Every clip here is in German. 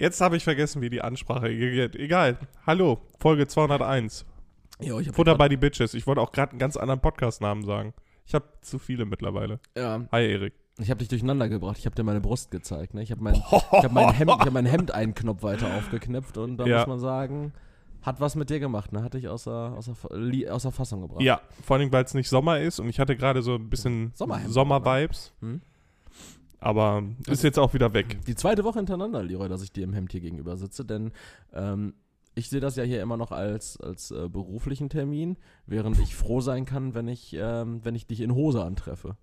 Jetzt habe ich vergessen, wie die Ansprache geht. Egal. Hallo, Folge 201. Jo, ich hab Futter bei die Bitches. Ich wollte auch gerade einen ganz anderen Podcast-Namen sagen. Ich habe zu viele mittlerweile. Ja, Hi, Erik. ich habe dich durcheinander gebracht. Ich habe dir meine Brust gezeigt. Ne? Ich habe mein, ich hab mein, Hemd, ich hab mein Hemd einen Knopf weiter aufgeknöpft und da Ja. muss man sagen, hat was mit dir gemacht. Ne? Hat dich außer, außer, außer Fassung gebracht. Ja, vor allem, weil es nicht Sommer ist und ich hatte gerade so ein bisschen. Sommer-Vibes. Hm? Aber ist jetzt auch wieder weg. Die zweite Woche hintereinander, Leroy, dass ich dir im Hemd hier gegenüber sitze, denn ähm, ich sehe das ja hier immer noch als, als äh, beruflichen Termin, während ich froh sein kann, wenn ich, ähm, wenn ich dich in Hose antreffe.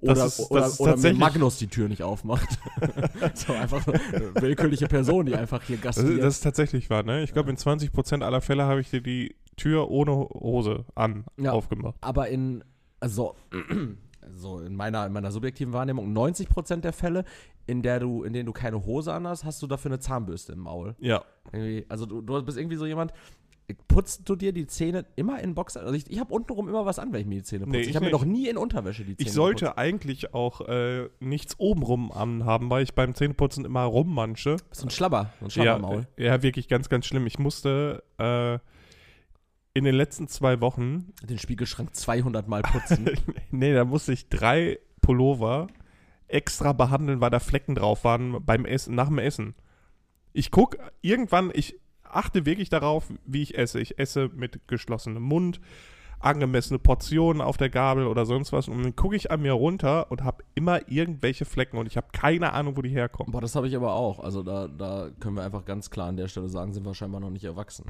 Oder, ist- oder, oder mir Magnus die Tür nicht aufmacht. so einfach eine willkürliche Person, die einfach hier gastiert. ist- das ist tatsächlich wahr, ne? Ich glaube, in 20% aller Fälle habe ich dir die Tür ohne Hose an Ja. aufgemacht. aber in, also, so in meiner, in meiner subjektiven Wahrnehmung, 90% der Fälle, in, der du, in denen du keine Hose anhast, hast du dafür eine Zahnbürste im Maul. Ja. Irgendwie, also du, du bist irgendwie so jemand, putzt du dir die Zähne immer in Boxer? Also ich, ich habe untenrum immer was an, wenn ich mir die Zähne putze. Nee, ich ich habe mir noch nie in Unterwäsche die Zähne Ich sollte geputzt. eigentlich auch äh, nichts obenrum anhaben, weil ich beim Zähneputzen immer rummanche. So ein Schlabber, so ein Ja, Schlabbermaul. ja, wirklich ganz, ganz schlimm. Ich musste äh, in den letzten zwei Wochen, Den Spiegelschrank 200 Mal putzen. nee, da musste ich drei Pullover extra behandeln, weil da Flecken drauf waren beim Essen, nach dem Essen. Ich guck irgendwann, ich achte wirklich darauf, wie ich esse. Ich esse mit geschlossenem Mund, angemessene Portionen auf der Gabel oder sonst was. Und dann gucke ich an mir runter und habe immer irgendwelche Flecken und ich habe keine Ahnung, wo die herkommen. Boah, das habe ich aber auch. Also da, da können wir einfach ganz klar an der Stelle sagen, sind wir scheinbar noch nicht erwachsen.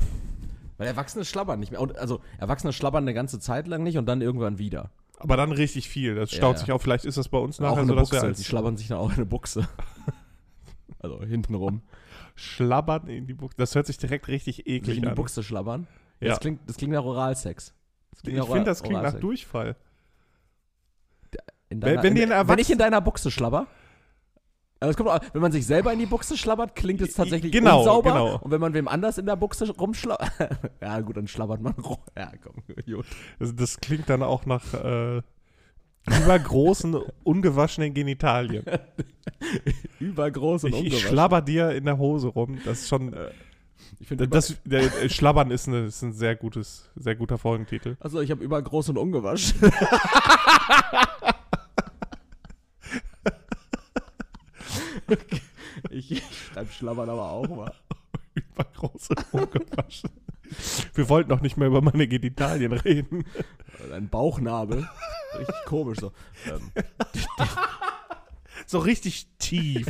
Weil Erwachsene schlabbern nicht mehr. Und, also Erwachsene schlabbern eine ganze Zeit lang nicht und dann irgendwann wieder. Aber dann richtig viel. Das staut Ja, sich auf. Vielleicht ist das bei uns auch nachher in so, dass wir als Die schlabbern sich dann auch in eine Buchse. also hintenrum. Schlabbern in die Buchse. Das hört sich direkt richtig Sich eklig in die an. Buchse schlabbern. Ja. Das, klingt, das klingt nach Oralsex. Klingt Ich nach finde, das klingt nach Oralsex. Durchfall. In Wenn- in, wenn ich in deiner Buchse schlabber. Also es kommt, auch- wenn man sich selber in die Buchse schlabbert, klingt es tatsächlich Genau, unsauber. genau. Und wenn man wem anders in der Buchse rumschlabbert. ja, gut, dann schlabbert man rum. Ja, komm, gut. Das, das klingt dann auch nach äh, übergroßen, ungewaschenen Genitalien. Übergroß und Ich, ich ungewaschen. schlabber dir in der Hose rum. Das ist schon. Ich finde, Das, der, äh, Schlabbern ist, eine, ist ein sehr gutes, sehr guter Folgentitel. also ich habe übergroß und ungewaschen. Ich, ich schreibe schlabbern aber auch mal. Übergroß und ungewaschen. Wir wollten noch nicht mehr über meine Genitalien reden. Ein Bauchnabel. Richtig komisch so. Ähm, So richtig tief.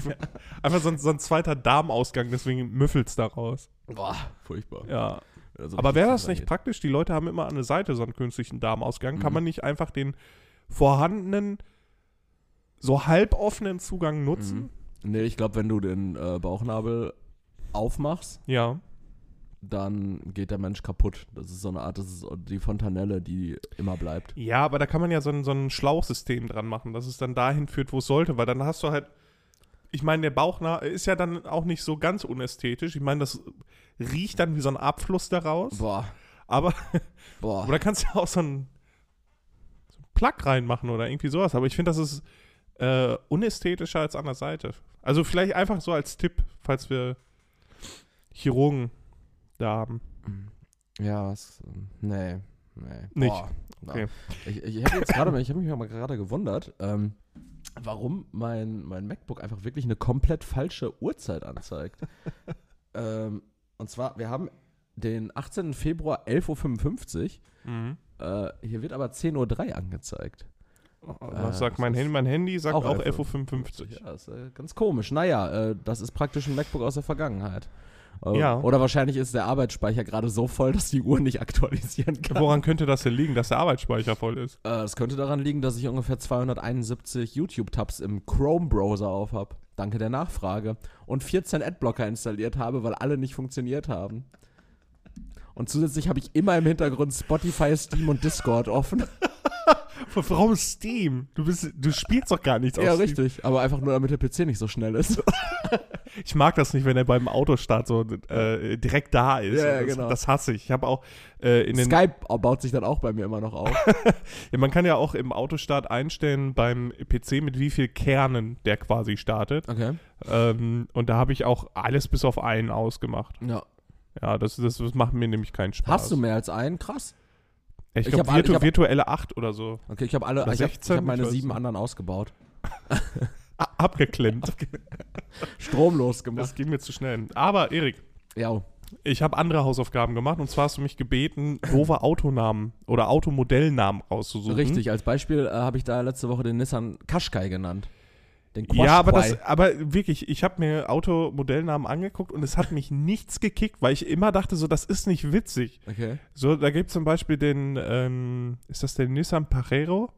Einfach so ein, so ein zweiter Darmausgang, deswegen müffelt's daraus. boah, furchtbar. Ja. Also Aber wäre das nicht reingeht. praktisch? Die Leute haben immer an der Seite so einen künstlichen Darmausgang. Kann Mhm. man nicht einfach den vorhandenen, so halboffenen Zugang nutzen? Nee, ich glaube, wenn du den äh, Bauchnabel aufmachst, Ja. dann geht der Mensch kaputt. Das ist so eine Art, das ist die Fontanelle, die immer bleibt. Ja, aber da kann man ja so ein, so ein Schlauchsystem dran machen, dass es dann dahin führt, wo es sollte, weil dann hast du halt. Ich meine, der Bauchnabel ist ja dann auch nicht so ganz unästhetisch. Ich meine, das riecht dann wie so ein Abfluss daraus. Boah, Aber, boah. oder kannst ja auch so ein Plug reinmachen oder irgendwie sowas. Aber ich finde, das ist äh, unästhetischer als an der Seite. Also vielleicht einfach so als Tipp, falls wir Chirurgen da haben. Ja, was, nee, nee. Nicht. Boah, Okay. Ich, ich habe jetzt gerade, ich habe mich mal gerade gewundert, ähm, warum mein, mein MacBook einfach wirklich eine komplett falsche Uhrzeit anzeigt. ähm, und zwar, wir haben den 18. Februar 11.55 Mhm. Uhr. Äh, hier wird aber 10.03 Uhr angezeigt. Was Äh, sagt mein Handy? Mein Handy sagt auch auch 11.55 11.55 Uhr. Ja, ist äh, ganz komisch. Naja, äh, das ist praktisch ein MacBook aus der Vergangenheit. Äh, Ja. Oder wahrscheinlich ist der Arbeitsspeicher gerade so voll, dass die Uhr nicht aktualisieren kann. Woran könnte das denn liegen, dass der Arbeitsspeicher voll ist? Äh, Es könnte daran liegen, dass ich ungefähr 271 YouTube-Tabs im Chrome-Browser auf habe. Danke der Nachfrage. Und 14 Adblocker installiert habe, weil alle nicht funktioniert haben. Und zusätzlich habe ich immer im Hintergrund Spotify, Steam und Discord offen. Warum Steam? Du, bist, du spielst doch gar nichts Ja, auf Steam. richtig. Aber einfach nur, damit der PC nicht so schnell ist. Ich mag das nicht, wenn er beim Autostart so äh, direkt da ist. Ja, ja, das, genau. das hasse ich. Ich habe auch äh, in den. Skype baut sich dann auch bei mir immer noch auf. Ja, man kann ja auch im Autostart einstellen beim PC, mit wie viel Kernen der quasi startet. Okay. Ähm, und da habe ich auch alles bis auf einen ausgemacht. Ja. Ja, das, das, das macht mir nämlich keinen Spaß. Hast du mehr als einen? Krass. Ich Ich glaube, virtu virtuelle 8 oder so. Okay, ich habe alle, Oder ich habe 16, hab meine ich weiß sieben nicht. anderen ausgebaut. A abgeklemmt. Stromlos gemacht. Das ging mir zu schnell. Aber, Erik, Ja. ich habe andere Hausaufgaben gemacht. Und zwar hast du mich gebeten, doofe Autonamen oder Automodellnamen rauszusuchen. Richtig, als Beispiel äh, habe ich da letzte Woche den Nissan Qashqai genannt. Den Ja, aber, das, aber wirklich, ich habe mir Automodellnamen angeguckt und es hat mich nichts gekickt, weil ich immer dachte, so, das ist nicht witzig. Okay, So, da gibt es zum Beispiel den, ähm, ist das der Nissan Pajero?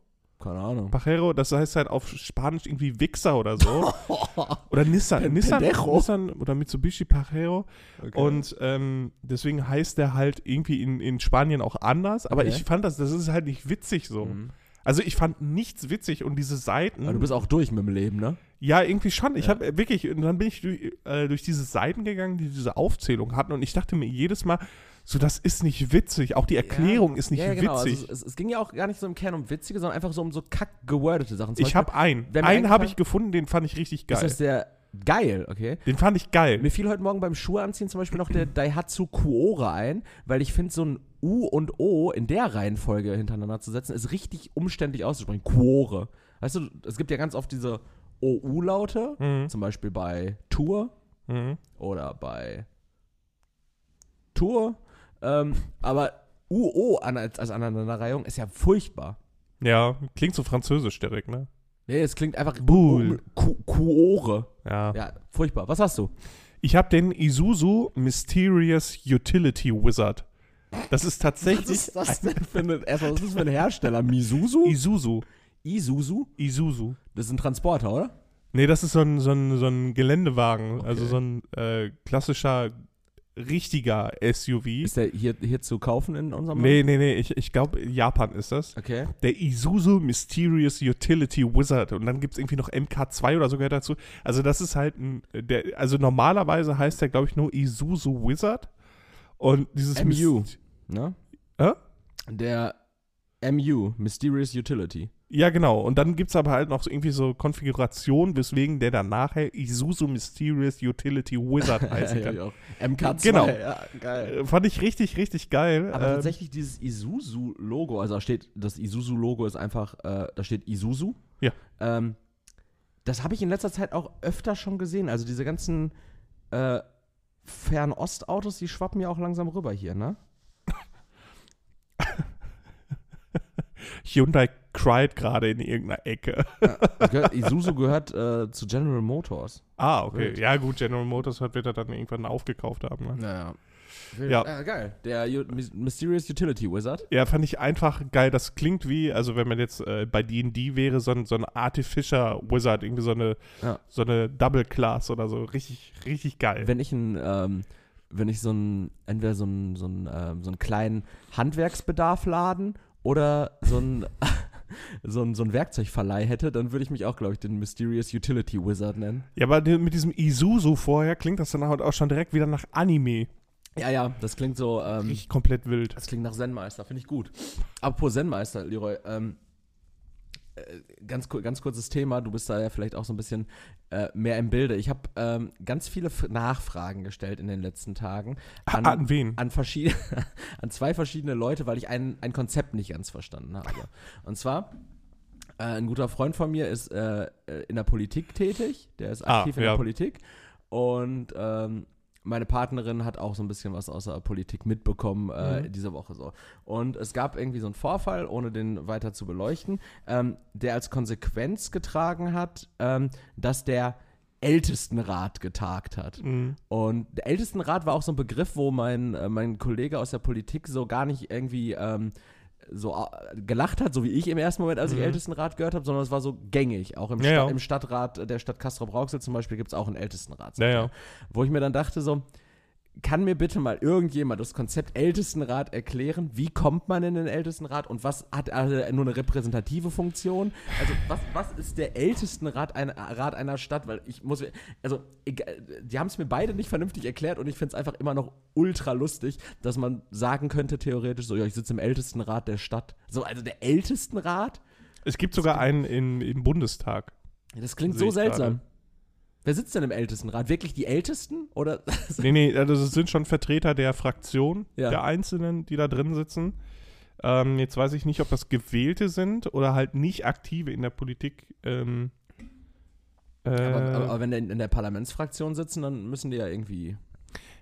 keine Ahnung. Pajero, das heißt halt auf Spanisch irgendwie Wichser oder so. oder Nissan, Nissan. Nissan oder Mitsubishi Pajero. Okay. Und ähm, deswegen heißt der halt irgendwie in, in Spanien auch anders. Aber Okay. ich fand das, das ist halt nicht witzig so. Mhm. Also ich fand nichts witzig und diese Seiten. Aber du bist auch durch mit dem Leben, ne? Ja, irgendwie schon. Ich Ja. habe wirklich, und dann bin ich durch, äh, durch diese Seiten gegangen, die diese Aufzählung hatten, und ich dachte mir jedes Mal, so, das ist nicht witzig. Auch die Erklärung ist nicht ja, ja, genau. witzig. Also es, es ging ja auch gar nicht so im Kern um witzige, sondern einfach so um so kack gewordete Sachen. Zum ich habe einen. Einen habe ich gefunden, den fand ich richtig Ist geil. das der geil, okay? Den fand ich geil. Mir fiel heute Morgen beim Schuhe anziehen zum Beispiel noch der Daihatsu Kuore ein, weil ich finde, so ein U und O in der Reihenfolge hintereinander zu setzen, ist richtig umständlich auszusprechen. Kuore. Weißt du, es gibt ja ganz oft diese OU-Laute, Mhm. zum Beispiel bei Tour Mhm. oder bei Tour. Ähm, aber UO an, als, als Aneinanderreihung ist ja furchtbar. Ja, klingt so französisch direkt, ne? Nee, es klingt einfach Bull. Ku- Kuore. Ja. Ja, furchtbar. Was hast du? Ich habe den Isuzu Mysterious Utility Wizard. Das ist tatsächlich Was ist das denn für ein, erstmal, was ist das für ein Hersteller? Misuzu? Isuzu. Isuzu? Isuzu. Das ist ein Transporter, oder? Nee, das ist so ein, so ein, so ein Geländewagen. Okay. Also so ein äh, klassischer, richtiger SUV. Ist der hier, hier zu kaufen in unserem Nee, nee, nee, ich, ich glaube, Japan ist das. Okay. Der Isuzu Mysterious Utility Wizard. Und dann gibt es irgendwie noch MK2 oder so gehört dazu. Also das ist halt ein, der, also normalerweise heißt der, glaube ich, nur Isuzu Wizard. Und dieses MU. Myst- Ne? Hä? Der MU, Mysterious Utility. Ja, genau. Und dann gibt es aber halt noch so irgendwie so Konfigurationen, weswegen der dann nachher Isuzu Mysterious Utility Wizard heißen kann. ja, auch. MK2. Genau. Ja, geil. Äh, Fand ich richtig, richtig geil. Aber Ähm, tatsächlich dieses Isuzu-Logo, also da steht, das Isuzu-Logo ist einfach, äh, da steht Isuzu. Ja. Ähm, das habe ich in letzter Zeit auch öfter schon gesehen. Also diese ganzen äh, Fernostautos, die schwappen ja auch langsam rüber hier, ne? Hyundai cried gerade in irgendeiner Ecke. Gehört, Isuzu gehört äh, zu General Motors. ah, okay. Wild. Ja, gut, General Motors hat wird er dann irgendwann aufgekauft haben. Ne? Naja. Ja. Äh, geil. Der U Mys- Mysterious Utility Wizard. Ja, fand ich einfach geil. Das klingt wie, also wenn man jetzt äh, bei D&D wäre, so ein, so ein Artificial Wizard, irgendwie so eine, Ja. so eine Double Class oder so. Richtig, richtig geil. Wenn ich ein, ähm, wenn ich so ein, entweder so einen so einen, ähm, so einen kleinen Handwerksbedarfladen oder so ein so ein, so ein Werkzeugverleih hätte, dann würde ich mich auch, glaube ich, den Mysterious Utility Wizard nennen. ja, aber mit diesem Isuzu vorher klingt das dann halt auch schon direkt wieder nach Anime. Ja, ja, das klingt so, ähm, Richtig komplett wild. das klingt nach Zen-Meister, finde ich gut. Apropos Zen-Meister, Leroy, ähm, äh, ganz, ku- ganz kurzes Thema, du bist da ja vielleicht auch so ein bisschen äh, mehr im Bilde. Ich habe ähm, ganz viele F Nachfragen gestellt in den letzten Tagen An, an wen? an, an zwei verschiedene Leute, weil ich ein, ein Konzept nicht ganz verstanden habe. Und zwar, äh, ein guter Freund von mir ist äh, äh, in der Politik tätig, der ist Ah, aktiv in ja. der Politik und ähm, meine Partnerin hat auch so ein bisschen was aus der Politik mitbekommen äh, Mhm. diese Woche so. Und es gab irgendwie so einen Vorfall, ohne den weiter zu beleuchten, ähm, der als Konsequenz getragen hat, ähm, dass der Ältestenrat getagt hat. Mhm. Und der Ältestenrat war auch so ein Begriff, wo mein, äh, mein Kollege aus der Politik so gar nicht irgendwie ähm, so äh, gelacht hat, so wie ich im ersten Moment, als ich Mhm. Ältestenrat gehört habe, sondern es war so gängig. Auch im, Ja, Sta ja. im Stadtrat der Stadt Castrop-Rauxel zum Beispiel gibt es auch einen Ältestenrat. Ja. Wo ich mir dann dachte so, kann mir bitte mal irgendjemand das Konzept Ältestenrat erklären? Wie kommt man in den Ältestenrat und was hat er nur eine repräsentative Funktion? Also was, was ist der Ältestenrat einer, Rat einer Stadt? Weil ich muss, also egal, die haben es mir beide nicht vernünftig erklärt und ich finde es einfach immer noch ultra lustig, dass man sagen könnte theoretisch so, ja, ich sitze im Ältestenrat der Stadt. So, also der Ältestenrat? Es gibt sogar einen in, im Bundestag. Das klingt so seltsam. gerade. Wer sitzt denn im Ältestenrat? Wirklich die Ältesten? Oder? Nee, nee, also es sind schon Vertreter der Fraktion, Ja. der Einzelnen, die da drin sitzen. Ähm, jetzt weiß ich nicht, ob das Gewählte sind oder halt nicht aktive in der Politik. Ähm, äh, aber, aber, aber wenn die in der Parlamentsfraktion sitzen, dann müssen die ja irgendwie.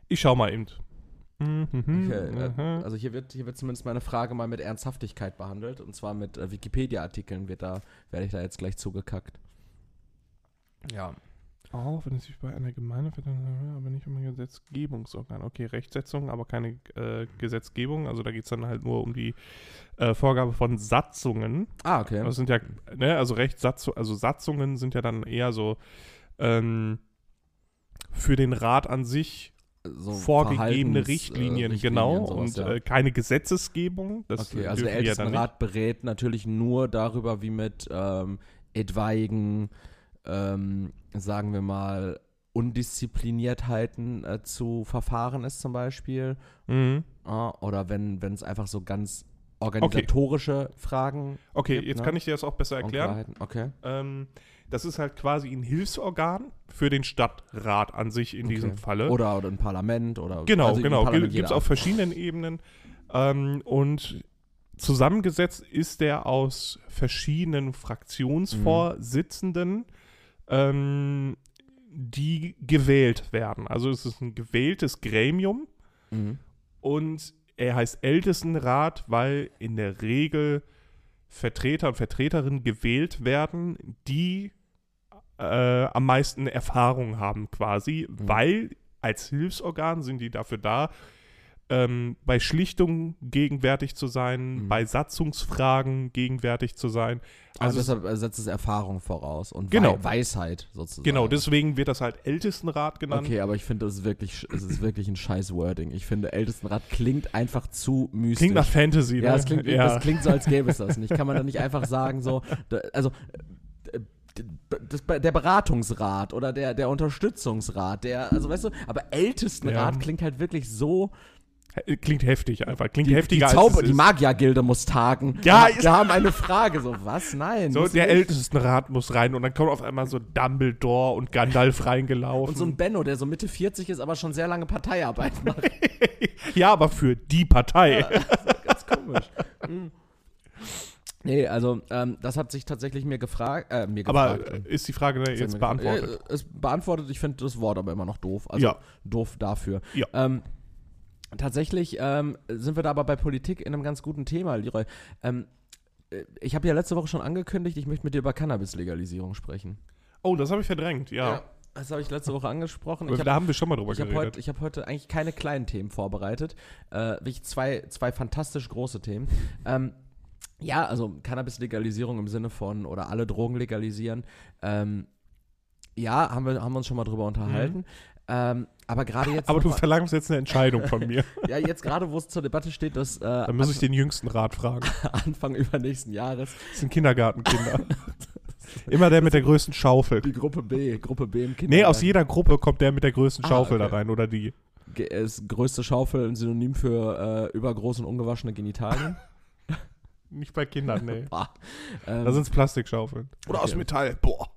ich schau mal eben. Mhm, Okay, mhm. äh, also hier wird, hier wird zumindest meine Frage mal mit Ernsthaftigkeit behandelt. Und zwar mit äh, Wikipedia-Artikeln wird da, werde ich da jetzt gleich zugekackt. Ja. Auch wenn es sich bei einer Gemeinde aber nicht um ein Gesetzgebungsorgan. Okay, Rechtsetzung, aber keine äh, Gesetzgebung. Also da geht es dann halt nur um die äh, Vorgabe von Satzungen. Ah, okay. Das sind ja, ne, also Rechtssatz, also Satzungen sind ja dann eher so ähm, für den Rat an sich so vorgegebene äh, Richtlinien, genau, sowas, und ja. äh, keine Gesetzesgebung. Das Okay, also der die ja. Ältestenrat berät natürlich nur darüber, wie mit ähm, etwaigen, ähm, sagen wir mal, Undiszipliniertheiten äh, zu verfahren ist zum Beispiel. Mhm. Ah, oder wenn es einfach so ganz organisatorische Fragen Okay, gibt, jetzt ne? kann ich dir das auch besser erklären. Okay. Ähm, das ist halt quasi ein Hilfsorgan für den Stadtrat an sich in Okay. diesem Falle. Oder, oder ein Parlament oder Genau, also genau. Gibt es auf verschiedenen Ebenen. Ähm, und zusammengesetzt ist der aus verschiedenen Fraktionsvorsitzenden, ähm, die gewählt werden. Also es ist ein gewähltes Gremium Mhm. und er heißt Ältestenrat, weil in der Regel Vertreter und Vertreterinnen gewählt werden, die äh, am meisten Erfahrung haben quasi, Mhm. weil als Hilfsorgan sind die dafür da, ähm, bei Schlichtungen gegenwärtig zu sein, Mhm. bei Satzungsfragen gegenwärtig zu sein. Also, Also, deshalb äh, setzt es Erfahrung voraus und Genau. Wei Weisheit sozusagen. genau, deswegen wird das halt Ältestenrat genannt. Okay, aber ich finde, das ist wirklich, es ist wirklich ein scheiß Wording. Ich finde, Ältestenrat klingt einfach zu mystisch. Klingt nach Fantasy, ne? Ja, es klingt, Ja. das klingt so, als gäbe es das nicht. Kann man da nicht einfach sagen, so, da, also, äh, das, der Beratungsrat oder der, der Unterstützungsrat, der, also weißt du, aber Ältestenrat Ja. klingt halt wirklich so. Klingt heftig einfach. Klingt Die, die, heftiger Zauber, als die. Magiergilde muss tagen. Ja, wir, haben eine Frage, so, was? Nein. So, der. Ältestenrat muss rein und dann kommt auf einmal so Dumbledore und Gandalf reingelaufen. Und so ein Benno, der so Mitte 40 ist, aber schon sehr lange Parteiarbeit macht. ja, aber für die Partei. Ganz komisch. Mm. Nee, also ähm, das hat sich tatsächlich mir gefragt, äh, mir aber gefragt. äh, ist die Frage ne, jetzt beantwortet? Äh, ist beantwortet, ich finde das Wort aber immer noch doof. Also Ja. doof dafür. Ja. Ähm, tatsächlich ähm, sind wir da aber bei Politik in einem ganz guten Thema, Leroy. Ähm, äh, ich habe ja letzte Woche schon angekündigt, ich möchte mit dir über Cannabis-Legalisierung sprechen. Oh, das habe ich verdrängt, ja. Das habe ich letzte Woche angesprochen. Ich hab, da haben wir schon mal drüber ich habe geredet. heute, ich hab heute eigentlich keine kleinen Themen vorbereitet. Äh, wirklich zwei, zwei fantastisch große Themen. Ähm, ja, also Cannabis-Legalisierung im Sinne von oder alle Drogen legalisieren. Ähm, ja, haben wir, haben wir uns schon mal drüber unterhalten. Ähm, aber gerade jetzt. aber du verlangst jetzt eine Entscheidung von mir. ja, jetzt gerade, wo es zur Debatte steht, dass äh, Dann muss ich den jüngsten Rat fragen. Anfang übernächsten Jahres Das sind Kindergartenkinder. Immer der mit der größten Schaufel. die Gruppe B, Gruppe B im Nee, Kindergarten. aus jeder Gruppe kommt der mit der größten Ah, Schaufel da okay. rein oder die. Ist größte Schaufel ein Synonym für äh, übergroß und ungewaschene Genitalien. Nicht bei Kindern, nee. Bah. Ähm, Da sind es Plastikschaufeln. Oder aus Okay. Metall. Boah.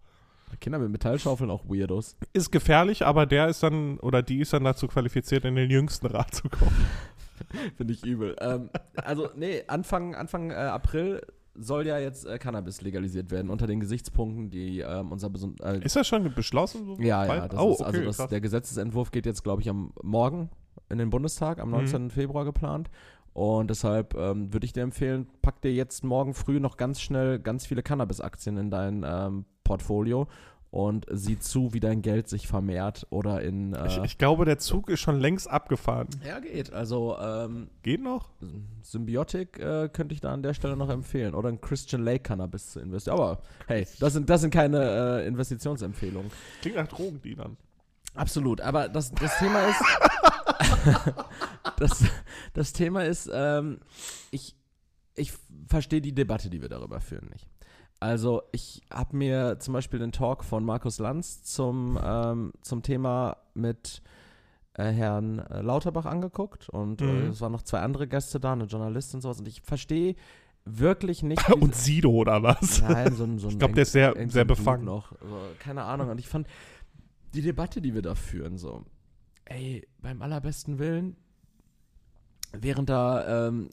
Kinder mit Metallschaufeln auch Weirdos. Ist gefährlich, aber der ist dann, oder die ist dann dazu qualifiziert, in den jüngsten Rat zu kommen. Finde ich übel. ähm, also, nee, Anfang, Anfang äh, April soll ja jetzt äh, Cannabis legalisiert werden, unter den Gesichtspunkten, die ähm, unser Beson äh, Ist das schon beschlossen? So Ja, ja, bald? das oh, ist, also okay, das, krass. der Gesetzesentwurf geht jetzt, glaube ich, am Morgen in den Bundestag, am Mhm. 19. Februar geplant. Und deshalb ähm, würde ich dir empfehlen, pack dir jetzt morgen früh noch ganz schnell ganz viele Cannabis-Aktien in dein ähm, Portfolio und sieh zu, wie dein Geld sich vermehrt oder in. Äh, ich, ich glaube, der Zug ist schon längst abgefahren. ja, geht. Also ähm, Geht noch? Symbiotic äh, könnte ich da an der Stelle noch empfehlen. Oder in Christian Lake Cannabis zu investieren. Aber hey, das sind, das sind keine äh, Investitionsempfehlungen. Klingt nach Drogendealern. Absolut, aber das, das Thema ist. das, das Thema ist, ähm, ich, ich verstehe die Debatte, die wir darüber führen, nicht. Also ich habe mir zum Beispiel den Talk von Markus Lanz zum, ähm, zum Thema mit äh, Herrn äh, Lauterbach angeguckt und äh, Mhm. es waren noch zwei andere Gäste da, eine Journalistin und sowas und ich verstehe wirklich nicht. Und Sido oder was? Nein, so ein, so ein Ich glaube, der ist sehr, sehr befangen. Noch. Also, keine Ahnung. Und ich fand die Debatte, die wir da führen, so, ey, beim allerbesten Willen, während da ähm,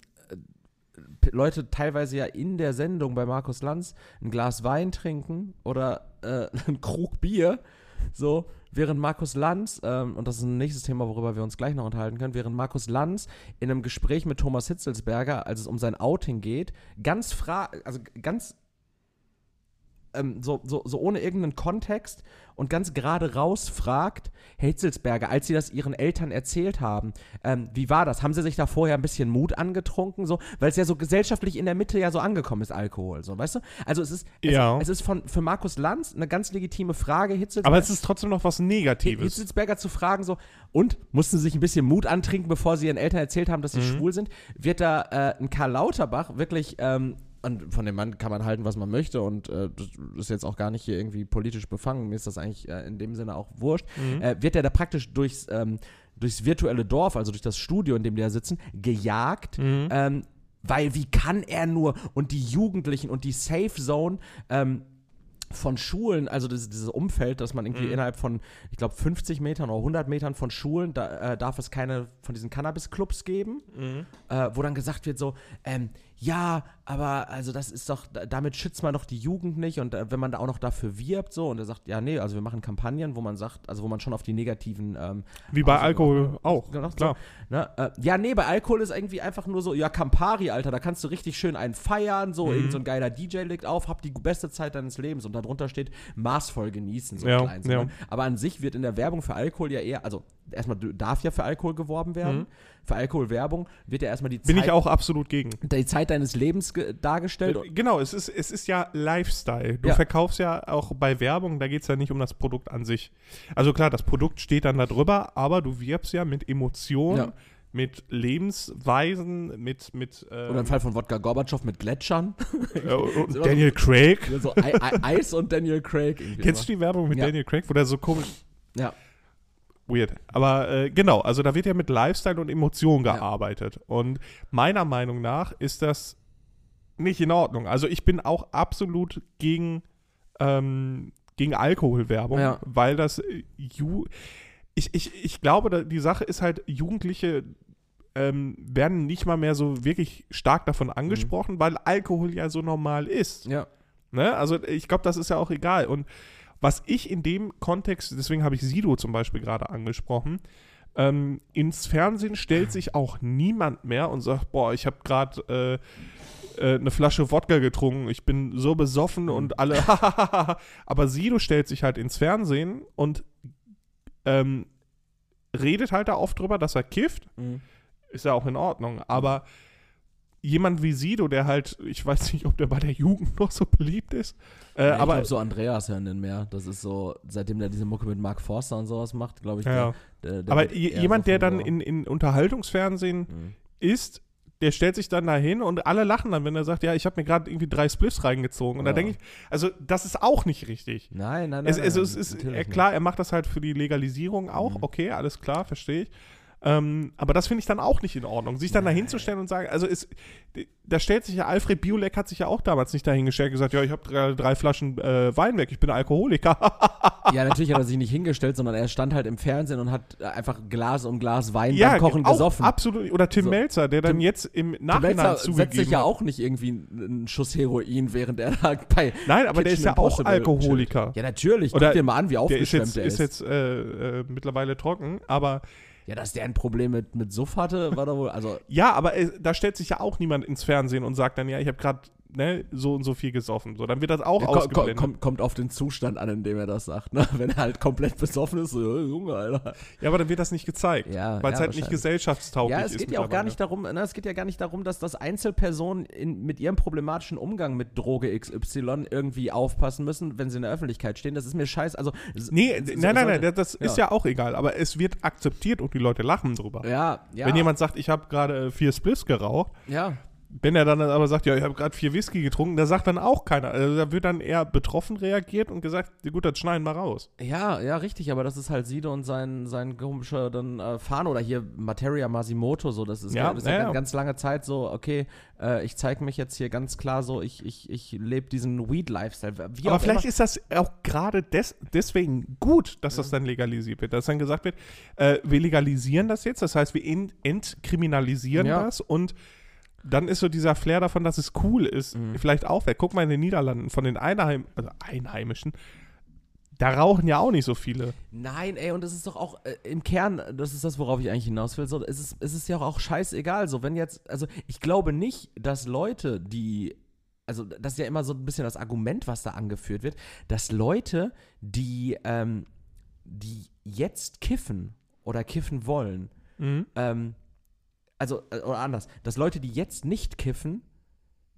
Leute teilweise ja in der Sendung bei Markus Lanz ein Glas Wein trinken oder äh, einen Krug Bier, so, während Markus Lanz, ähm, und das ist ein nächstes Thema, worüber wir uns gleich noch unterhalten können, während Markus Lanz in einem Gespräch mit Thomas Hitzelsberger, als es um sein Outing geht, ganz fra also ganz ähm, so, so, so ohne irgendeinen Kontext und ganz gerade raus fragt, Herr Hitzelsberger, als Sie das Ihren Eltern erzählt haben, ähm, wie war das? Haben Sie sich da vorher ein bisschen Mut angetrunken? So, weil es ja so gesellschaftlich in der Mitte ja so angekommen ist, Alkohol, so, weißt du? Also es ist, es, Ja. es ist von, für Markus Lanz eine ganz legitime Frage, Hitzelsberger. Aber es ist trotzdem noch was Negatives. Hitzelsberger zu fragen, so, und mussten sie sich ein bisschen Mut antrinken, bevor sie ihren Eltern erzählt haben, dass sie Mhm. schwul sind, wird da äh, ein Karl Lauterbach wirklich, ähm, und von dem Mann kann man halten, was man möchte, und äh, das ist jetzt auch gar nicht hier irgendwie politisch befangen, mir ist das eigentlich äh, in dem Sinne auch wurscht, Mhm. äh, wird er da praktisch durchs, ähm, durchs virtuelle Dorf, also durch das Studio, in dem die da sitzen, gejagt, Mhm. ähm, weil wie kann er nur und die Jugendlichen und die Safe Zone ähm, von Schulen, also das, dieses Umfeld, dass man irgendwie Mhm. innerhalb von, ich glaube, 50 Metern oder 100 Metern von Schulen, da äh, darf es keine von diesen Cannabis-Clubs geben, Mhm. äh, wo dann gesagt wird so, ähm, ja, aber also das ist doch, da- damit schützt man doch die Jugend nicht und äh, wenn man da auch noch dafür wirbt so und er sagt, ja, nee, also wir machen Kampagnen, wo man sagt, also wo man schon auf die negativen ähm, Wie bei Alkohol auch, Genau, so. klar. Ne? Äh, ja, nee, bei Alkohol ist irgendwie einfach nur so, ja, Campari, Alter, da kannst du richtig schön einen feiern, so, Mhm. irgend so ein geiler DJ legt auf, hab die beste Zeit deines Lebens und darunter steht maßvoll genießen, so Ja, klein. ja. Ne? Aber an sich wird in der Werbung für Alkohol ja eher, also erstmal darf ja für Alkohol geworben werden. Mhm. Für Alkoholwerbung wird ja erstmal die Bin Zeit, ich auch absolut gegen. die Zeit deines Lebens ge- dargestellt. Genau, es ist, es ist ja Lifestyle. Du Ja. verkaufst ja auch bei Werbung, da geht es ja nicht um das Produkt an sich. Also klar, das Produkt steht dann da drüber, aber du wirbst ja mit Emotionen, Ja. mit Lebensweisen, mit, mit ähm, Oder im Fall von Wodka Gorbatschow mit Gletschern. äh, So- Daniel Craig. so Ei- Ei- Eis und Daniel Craig. Kennst du die Werbung mit Ja. Daniel Craig, wo der so komisch. Ja. Weird. Aber äh, genau, also da wird ja mit Lifestyle und Emotion Ja. gearbeitet. Und meiner Meinung nach ist das nicht in Ordnung. Also ich bin auch absolut gegen, ähm, gegen Alkoholwerbung, Ja. weil das äh, Ju ich, ich, ich glaube, die Sache ist halt, Jugendliche ähm, werden nicht mal mehr so wirklich stark davon angesprochen, weil Alkohol ja so normal ist. Ja. Ne? Also ich glaube, das ist ja auch egal. Und was ich in dem Kontext, deswegen habe ich Sido zum Beispiel gerade angesprochen, ähm, ins Fernsehen stellt sich auch niemand mehr und sagt, boah, ich habe gerade äh, äh, eine Flasche Wodka getrunken, ich bin so besoffen und alle, aber Sido stellt sich halt ins Fernsehen und ähm, redet halt da oft drüber, dass er kifft Mhm. ist ja auch in Ordnung. Aber jemand wie Sido, der halt, ich weiß nicht, ob der bei der Jugend noch so beliebt ist, äh, Ja, ich aber glaube, so Andreas hören den mehr. Das ist so, seitdem der diese Mucke mit Mark Forster und sowas macht, glaube ich. ja, Der, der, der aber jemand, so der dann in, in Unterhaltungsfernsehen Mhm. ist, der stellt sich dann dahin und alle lachen dann, wenn er sagt, ja, ich habe mir gerade irgendwie drei Spliffs reingezogen. Und da Ja. denke ich, also das ist auch nicht richtig. Nein, nein, nein. Es, also, es ist äh, klar, er macht das halt für die Legalisierung auch, Mhm. okay, alles klar, verstehe ich. Ähm, aber das finde ich dann auch nicht in Ordnung. Sich dann Nein. dahin zu stellen und sagen, also es, da stellt sich ja Alfred Biolek hat sich ja auch damals nicht dahingestellt und gesagt, ja, ich habe drei, drei Flaschen äh, Wein weg, ich bin Alkoholiker. Ja, natürlich hat er sich nicht hingestellt, sondern er stand halt im Fernsehen und hat äh, einfach Glas um Glas Wein ja, beim Kochen gesoffen. Absolut. Oder Tim So. Melzer, der dann Tim- jetzt im Der Nachhinein Melzer zugegeben setzt sich ja auch nicht irgendwie einen Schuss Heroin, während er da bei. Nein, aber der Kitchen ist ja auch Alkoholiker. Ja, natürlich. Oder Guck dir mal an, wie Der ist aufgeschwemmt jetzt, er ist ist. jetzt äh, äh, mittlerweile trocken, aber Ja, dass der ein Problem mit, mit Suff hatte, war doch wohl. Also, Ja, aber äh, da stellt sich ja auch niemand ins Fernsehen und sagt dann, ja, ich habe gerade ne, so und so viel gesoffen. So, dann wird das auch Ja, ausgeblendet. kommt, kommt auf den Zustand an, in dem er das sagt. Ne? Wenn er halt komplett besoffen ist, so, "Äh, Junge, Alter. Ja, aber dann wird das nicht gezeigt, Ja, weil es ja, halt nicht gesellschaftstauglich Ja, ist. es geht ja auch gar nicht darum, ne, es geht ja gar nicht darum, dass das Einzelpersonen in, mit ihrem problematischen Umgang mit Droge XY irgendwie aufpassen müssen, wenn sie in der Öffentlichkeit stehen. Das ist mir scheiße. Also, Nee, es nein, nein, nein, das ist ja auch egal, aber es wird akzeptiert und die Leute lachen drüber. Ja, ja. Wenn jemand sagt, ich habe gerade äh, vier Spliffs geraucht, Ja, wenn er dann aber sagt, ja, ich habe gerade vier Whisky getrunken, da sagt dann auch keiner. Also da wird dann eher betroffen reagiert und gesagt, ja, gut, das schneiden wir raus. ja, ja, richtig, aber das ist halt Sido und sein, sein komischer dann äh, Fahne oder hier Materia Masimoto, so, das ist Ja, ja, das ist ja, ja, ganz, ja. ganz lange Zeit so, okay, äh, ich zeige mich jetzt hier ganz klar so, ich, ich, ich lebe diesen Weed-Lifestyle. Aber vielleicht immer. ist das auch gerade des, deswegen gut, dass das dann legalisiert wird. Dass dann gesagt wird, äh, wir legalisieren das jetzt, das heißt, wir in, entkriminalisieren Ja. das und dann ist so dieser Flair davon, dass es cool ist, Mhm. vielleicht auch weg. Guck mal in den Niederlanden, von den Einheim also Einheimischen, da rauchen ja auch nicht so viele. Nein, ey, und es ist doch auch äh, im Kern, das ist das, worauf ich eigentlich hinaus will, so, es, ist, es ist ja auch scheißegal. So, wenn jetzt, also ich glaube nicht, dass Leute, die, also das ist ja immer so ein bisschen das Argument, was da angeführt wird, dass Leute, die, ähm, die jetzt kiffen oder kiffen wollen, Mhm. ähm, also, äh, oder anders, dass Leute, die jetzt nicht kiffen,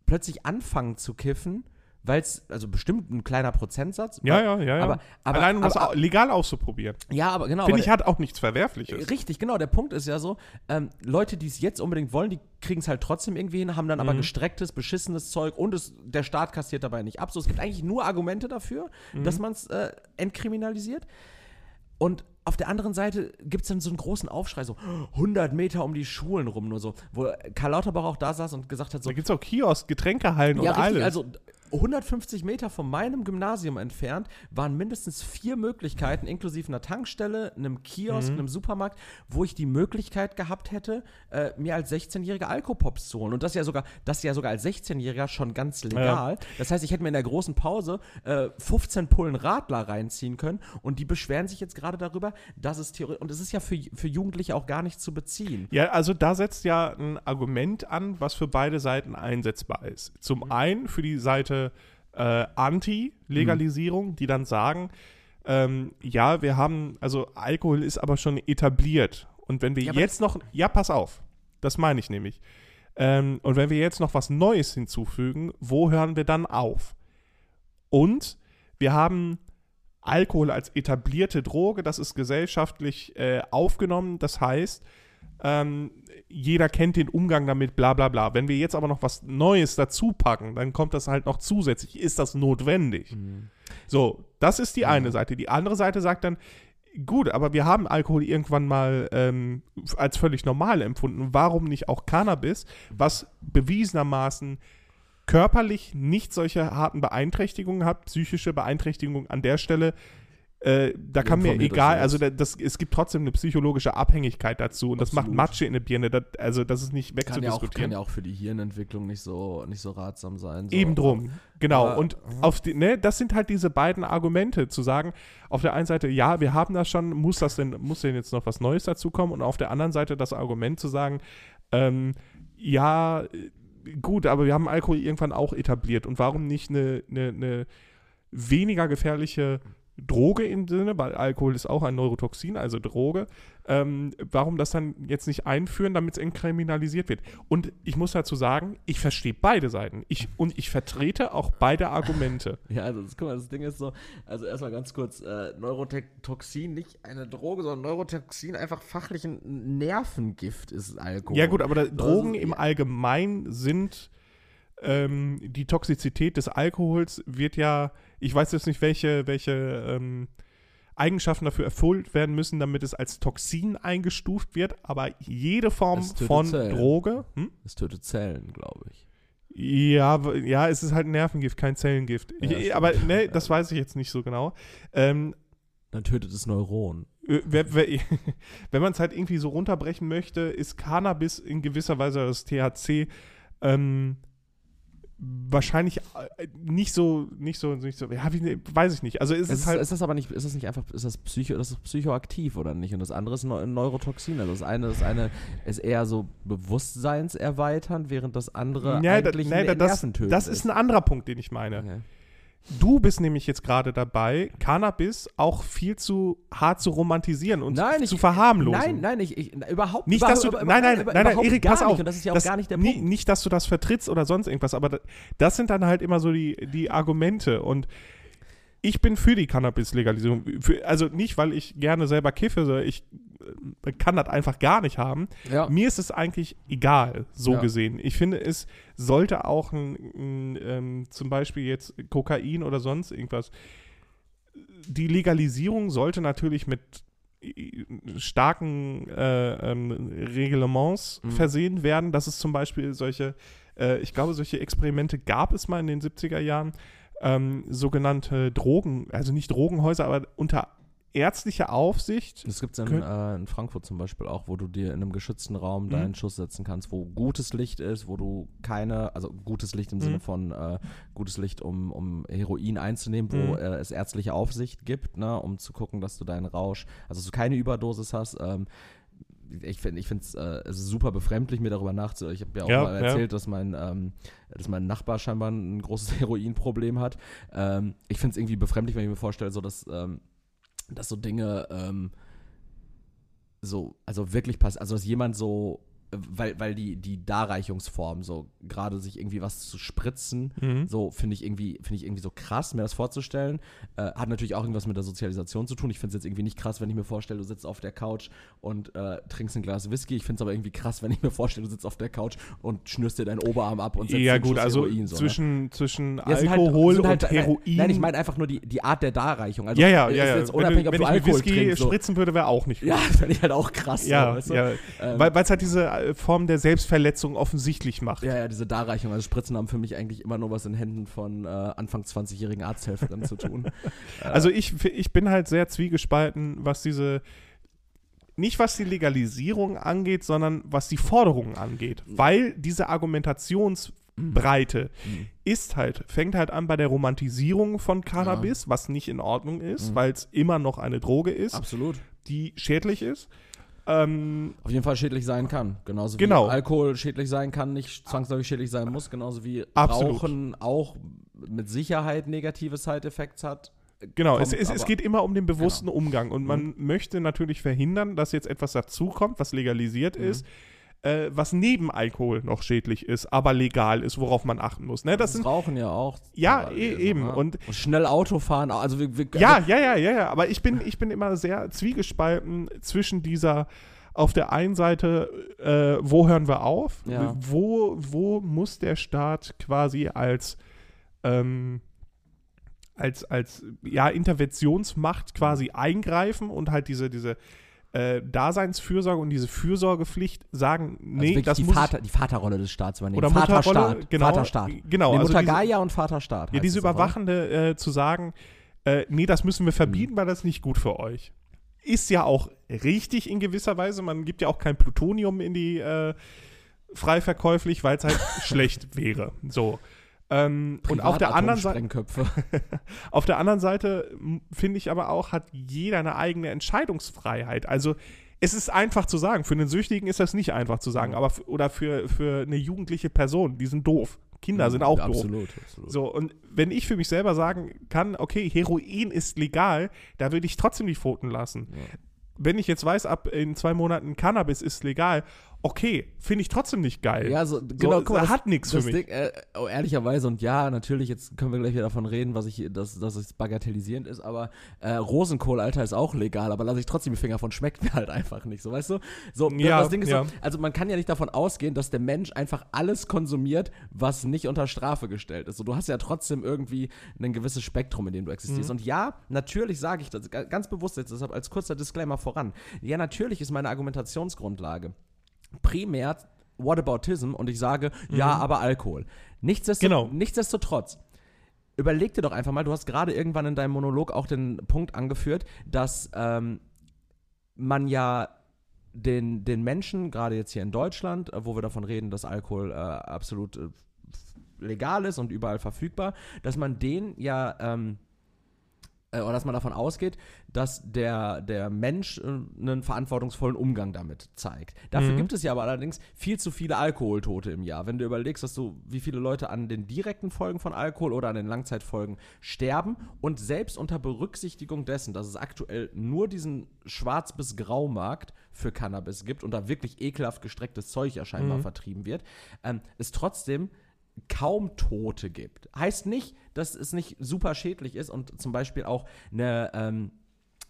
plötzlich anfangen zu kiffen, weil es, also bestimmt ein kleiner Prozentsatz, Ja, ja, ja, ja. aber, aber, Allein um das aber, au- legal auszuprobieren. ja, aber genau. Finde aber ich, hat auch nichts Verwerfliches. Richtig, genau. Der Punkt ist ja so, ähm, Leute, die es jetzt unbedingt wollen, die kriegen es halt trotzdem irgendwie hin, haben dann aber Mhm. gestrecktes, beschissenes Zeug und es, der Staat kassiert dabei nicht ab. So, es gibt eigentlich nur Argumente dafür, Mhm. dass man es äh, entkriminalisiert. Und auf der anderen Seite gibt es dann so einen großen Aufschrei, so 100 Meter um die Schulen rum, nur so, wo Karl Lauterbach auch da saß und gesagt hat, so, Da gibt es auch Kiosk, Getränkehallen ja, und richtig. alles. Also 150 Meter von meinem Gymnasium entfernt waren mindestens vier Möglichkeiten, inklusive einer Tankstelle, einem Kiosk, Mhm. einem Supermarkt, wo ich die Möglichkeit gehabt hätte, äh, mir als 16-Jähriger Alkopops zu holen. Und das ja sogar, das ja sogar als 16-Jähriger schon ganz legal. Das heißt, ich hätte mir in der großen Pause äh, 15 Pullen Radler reinziehen können und die beschweren sich jetzt gerade darüber, dass es theoretisch, und es ist ja für, für Jugendliche auch gar nicht zu beziehen. Ja, also da setzt ja ein Argument an, was für beide Seiten einsetzbar ist. Zum einen für die Seite äh, Anti-Legalisierung, die dann sagen, ähm, ja, wir haben, also Alkohol ist aber schon etabliert. Und wenn wir Ja, jetzt noch, ja, pass auf, das meine ich nämlich. Ähm, und wenn wir jetzt noch was Neues hinzufügen, wo hören wir dann auf? Und wir haben Alkohol als etablierte Droge, das ist gesellschaftlich äh, aufgenommen. Das heißt, ähm, jeder kennt den Umgang damit, bla bla bla. Wenn wir jetzt aber noch was Neues dazu packen, dann kommt das halt noch zusätzlich. Ist das notwendig? So, das ist die eine Seite. Die andere Seite sagt dann, gut, aber wir haben Alkohol irgendwann mal ähm, als völlig normal empfunden. Warum nicht auch Cannabis, was bewiesenermaßen körperlich nicht solche harten Beeinträchtigungen hat, psychische Beeinträchtigungen an der Stelle, äh, da kann mir egal, also da, das, es gibt trotzdem eine psychologische Abhängigkeit dazu und das macht Absolut. Matsche in der Birne, das, also das ist nicht Kann ja, wegzudiskutieren. kann ja auch für die Hirnentwicklung nicht so, nicht so ratsam sein. So. Eben drum, genau. aber- und auf die, ne, das sind halt diese beiden Argumente, zu sagen, auf der einen Seite, ja, wir haben das schon, muss das denn, muss denn jetzt noch was Neues dazu kommen? Und auf der anderen Seite das Argument zu sagen, ähm, ja, gut, aber wir haben Alkohol irgendwann auch etabliert. Und warum nicht eine, eine, eine weniger gefährliche Droge im Sinne, weil Alkohol ist auch ein Neurotoxin, also Droge. Ähm, warum das dann jetzt nicht einführen, damit es entkriminalisiert wird? Und ich muss dazu sagen, ich verstehe beide Seiten. Ich, und ich vertrete auch beide Argumente. Ja, also das, guck mal, das Ding ist so, also erstmal ganz kurz, äh, Neurotoxin, nicht eine Droge, sondern Neurotoxin einfach fachlich ein Nervengift ist Alkohol. Ja gut, aber da, Drogen ist- im ja. Allgemeinen sind ähm, die Toxizität des Alkohols wird ja, ich weiß jetzt nicht, welche, welche ähm, Eigenschaften dafür erfüllt werden müssen, damit es als Toxin eingestuft wird, aber jede Form von Zellen. Droge, hm? Es tötet Zellen, glaube ich. ja, ja, es ist halt ein Nervengift, kein Zellengift. Ja, ich, aber ne, das weiß ich jetzt nicht so genau. Ähm, Dann tötet es Neuronen. äh, wenn man es halt irgendwie so runterbrechen möchte, ist Cannabis in gewisser Weise das THC ähm, wahrscheinlich äh, nicht so, nicht so, nicht so, ja, wie, weiß ich nicht. Also ist es, ist, halt. ist das aber nicht, ist das nicht einfach, ist das psycho, das ist psychoaktiv oder nicht? Und das andere ist Neu Neurotoxin. Also das eine, das eine ist eher so bewusstseinserweiternd, während das andere Ja, da- eigentlich nee, nee, das, nerventötend das ist ein anderer Punkt, den ich meine. Okay. Du bist nämlich jetzt gerade dabei, Cannabis auch viel zu hart zu romantisieren und Nein, ich, zu verharmlosen. Nein, nein, ich, ich überhaupt Nicht, dass du, über- nein, nein, über- nein, nein, überhaupt Erik, pass nicht. auf. Das ist ja auch das, gar nicht der Punkt. Nicht, dass du das vertrittst oder sonst irgendwas, aber da- das sind dann halt immer so die, die Argumente und ich bin für die Cannabis-Legalisierung. Also nicht, weil ich gerne selber kiffe, sondern ich äh, kann das einfach gar nicht haben. Ja. Mir ist es eigentlich egal, so Ja. gesehen. Ich finde, es sollte auch ein, ein, ähm, zum Beispiel jetzt Kokain oder sonst irgendwas. Die Legalisierung sollte natürlich mit äh, starken äh, ähm, Reglements Mhm. versehen werden, dass es zum Beispiel solche, äh, ich glaube, solche Experimente gab es mal in den 70er Jahren, ähm, sogenannte Drogen, also nicht Drogenhäuser, aber unter ärztlicher Aufsicht. Das gibt es in, äh, in Frankfurt zum Beispiel auch, wo du dir in einem geschützten Raum Mhm. deinen Schuss setzen kannst, wo gutes Licht ist, wo du keine, also gutes Licht im Mhm. Sinne von äh, gutes Licht, um, um Heroin einzunehmen, wo Mhm. äh, es ärztliche Aufsicht gibt, ne, um zu gucken, dass du deinen Rausch, also dass du keine Überdosis hast. Ähm, ich finde ich finde äh, es ist super befremdlich, mir darüber nachzudenken. Ich habe ja auch Ja, mal ja. erzählt, dass, mein, ähm, dass mein Nachbar scheinbar ein großes Heroinproblem hat. Ähm, ich finde es irgendwie befremdlich, wenn ich mir vorstelle, so dass, ähm, dass so Dinge ähm, so, also wirklich passiert, also dass jemand so, äh, weil, weil die, die Darreichungsform, so gerade sich irgendwie was zu spritzen, Mhm. so finde ich irgendwie, finde ich irgendwie so krass, mir das vorzustellen. Äh, hat natürlich auch irgendwas mit der Sozialisation zu tun. Ich finde es jetzt irgendwie nicht krass, wenn ich mir vorstelle, du sitzt auf der Couch und äh, trinkst ein Glas Whisky. Ich finde es aber irgendwie krass, wenn ich mir vorstelle, du sitzt auf der Couch und schnürst dir deinen Oberarm ab und setzt Ja, gut, also Heroin, so, ne? zwischen, zwischen Ja, halt- Alkohol halt- und Heroin. Nein, ich meine einfach nur die, die Art der Darreichung. Also, ja, ja, ja, ja. Jetzt Wenn, unabhängig, du, ob wenn du ich mit Alkohol Whisky trinkst. So. spritzen würde, wäre auch nicht gut. Ja, finde ich halt auch krass. Ja, so, weißt du? ja. Ähm, Weil es halt diese äh, Form der Selbstverletzung offensichtlich macht. Ja, ja, diese Darreichung. Also Spritzen haben für mich eigentlich immer nur was in Händen von äh, Anfang 20-jährigen Arzthelferinnen zu tun. Äh, Also ich, ich bin halt sehr zwiegespalten, was diese, nicht was die Legalisierung angeht, sondern was die Forderungen angeht. Weil diese Argumentationsbreite Mhm. ist halt, fängt halt an bei der Romantisierung von Cannabis, was nicht in Ordnung ist, Mhm. weil es immer noch eine Droge ist, Absolut. die schädlich ist. Ähm, Auf jeden Fall schädlich sein kann. Genauso wie Genau. Alkohol schädlich sein kann, nicht zwangsläufig schädlich sein muss. Genauso wie Absolut. Rauchen auch mit Sicherheit negative Side-Effects hat. Genau, Kommt es, es, es geht immer um den bewussten Umgang und man Mhm. möchte natürlich verhindern, dass jetzt etwas dazukommt, was legalisiert Mhm. ist, äh, was neben Alkohol noch schädlich ist, aber legal ist, worauf man achten muss. Ne? Das sind, Rauchen ja auch. Ja, so, eben. ne? Und- schnell Auto fahren. Also wir, wir, ja, also, ja, ja, ja, ja, aber ich bin, ich bin immer sehr zwiegespalten zwischen dieser auf der einen Seite, äh, wo hören wir auf? Ja. Wo, wo muss der Staat quasi als, ähm, als, als ja, Interventionsmacht quasi eingreifen und halt diese, diese äh, Daseinsfürsorge und diese Fürsorgepflicht sagen, also nee, wirklich das die, muss Vater, die Vaterrolle des Staats übernehmen. Oder Vaterstaat. Mutterrolle, genau, Vaterstaat. genau, Nee, also Mutter diese- Gaia und Vaterstaat. Ja, diese? Überwachende äh, zu sagen, äh, nee, das müssen wir verbieten, weil das nicht gut für euch. Ist ja auch richtig in gewisser Weise. Man gibt ja auch kein Plutonium in die äh, frei verkäuflich, weil es halt schlecht wäre. So. Ähm, und auf der, anderen Seite, auf der anderen Seite finde ich aber auch, hat jeder eine eigene Entscheidungsfreiheit. Also es ist einfach zu sagen. Für einen Süchtigen ist das nicht einfach zu sagen. Mhm. Aber oder für, für eine jugendliche Person, die sind doof. Kinder sind auch doof. Absolut, absolut. So, und wenn ich für mich selber sagen kann, okay, Heroin ist legal, da würde ich trotzdem die Pfoten lassen. Ja. Wenn ich jetzt weiß, ab in zwei Monaten Cannabis ist legal, okay, finde ich trotzdem nicht geil. Ja, so, genau, guck mal, hat nichts für mich. Ding, äh, oh, ehrlicherweise, und ja, natürlich, jetzt können wir gleich wieder davon reden, was ich, dass, dass es bagatellisierend ist, aber äh, Rosenkohl, Alter, ist auch legal, aber lasse ich trotzdem die Finger von, schmeckt mir halt einfach nicht, so, weißt du? So, Ja, das Ding ist ja. so, also man kann ja nicht davon ausgehen, dass der Mensch einfach alles konsumiert, was nicht unter Strafe gestellt ist. So, du hast ja trotzdem irgendwie ein gewisses Spektrum, in dem du existierst. Mhm. Und ja, natürlich sage ich das ga- ganz bewusst jetzt, deshalb als kurzer Disclaimer voran. Ja, natürlich ist meine Argumentationsgrundlage primär Whataboutism und ich sage, ja, aber Alkohol. Nichtsdestot Mhm. Genau. Nichtsdestotrotz, überleg dir doch einfach mal, du hast gerade irgendwann in deinem Monolog auch den Punkt angeführt, dass ähm, man ja den, den Menschen, gerade jetzt hier in Deutschland, äh, wo wir davon reden, dass Alkohol äh, absolut äh, legal ist und überall verfügbar, dass man den ja ähm, äh, oder dass man davon ausgeht, dass der, der Mensch äh, einen verantwortungsvollen Umgang damit zeigt. Dafür Mhm. gibt es ja aber allerdings viel zu viele Alkoholtote im Jahr. Wenn du überlegst, dass du, wie viele Leute an den direkten Folgen von Alkohol oder an den Langzeitfolgen sterben und selbst unter Berücksichtigung dessen, dass es aktuell nur diesen Schwarz- bis Graumarkt für Cannabis gibt und da wirklich ekelhaft gestrecktes Zeug ja scheinbar Mhm. vertrieben wird, ähm, es trotzdem kaum Tote gibt. Heißt nicht, dass es nicht super schädlich ist und zum Beispiel auch eine, ähm,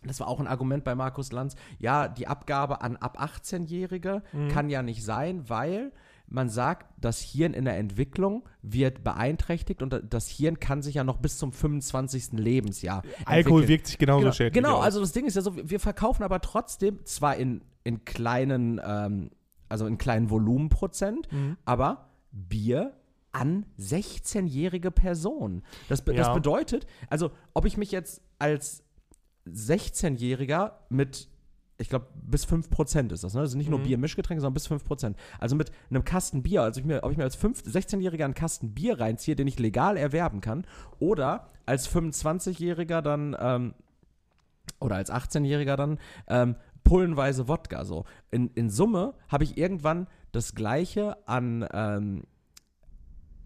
das war auch ein Argument bei Markus Lanz, ja, die Abgabe an ab 18-Jährige kann ja nicht sein, weil man sagt, das Hirn in der Entwicklung wird beeinträchtigt und das Hirn kann sich ja noch bis zum 25. Lebensjahr Alkohol entwickeln. wirkt sich genauso Genau, schädlich genau aus. also das Ding ist ja so, wir verkaufen aber trotzdem zwar in, in kleinen, ähm, also in kleinen Volumenprozent, Mhm. aber Bier an 16-jährige Personen. Das, be das Ja. bedeutet, also ob ich mich jetzt als 16-Jähriger mit, ich glaube, bis 5% ist das, ne? Das sind nicht nur Mhm. Bier-Mischgetränke, sondern bis 5%. Also mit einem Kasten Bier, also ich mir, ob ich mir als 5 16-Jähriger einen Kasten Bier reinziehe, den ich legal erwerben kann, oder als 25-Jähriger dann, ähm, oder als 18-Jähriger dann, ähm, pullenweise Wodka. So. In, in Summe habe ich irgendwann das Gleiche an, ähm,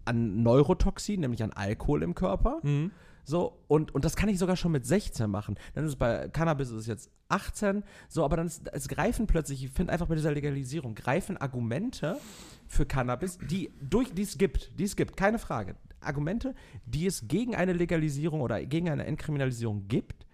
an Neurotoxin, nämlich an Alkohol im Körper. Mhm. So, und, und das kann ich sogar schon mit 16 machen. Dann ist es bei Cannabis ist es jetzt 18, so, aber dann ist, es greifen plötzlich, ich finde einfach bei dieser Legalisierung, greifen Argumente für Cannabis, die durch, die es gibt, die es gibt, keine Frage. Argumente, die es gegen eine Legalisierung oder gegen eine Entkriminalisierung gibt,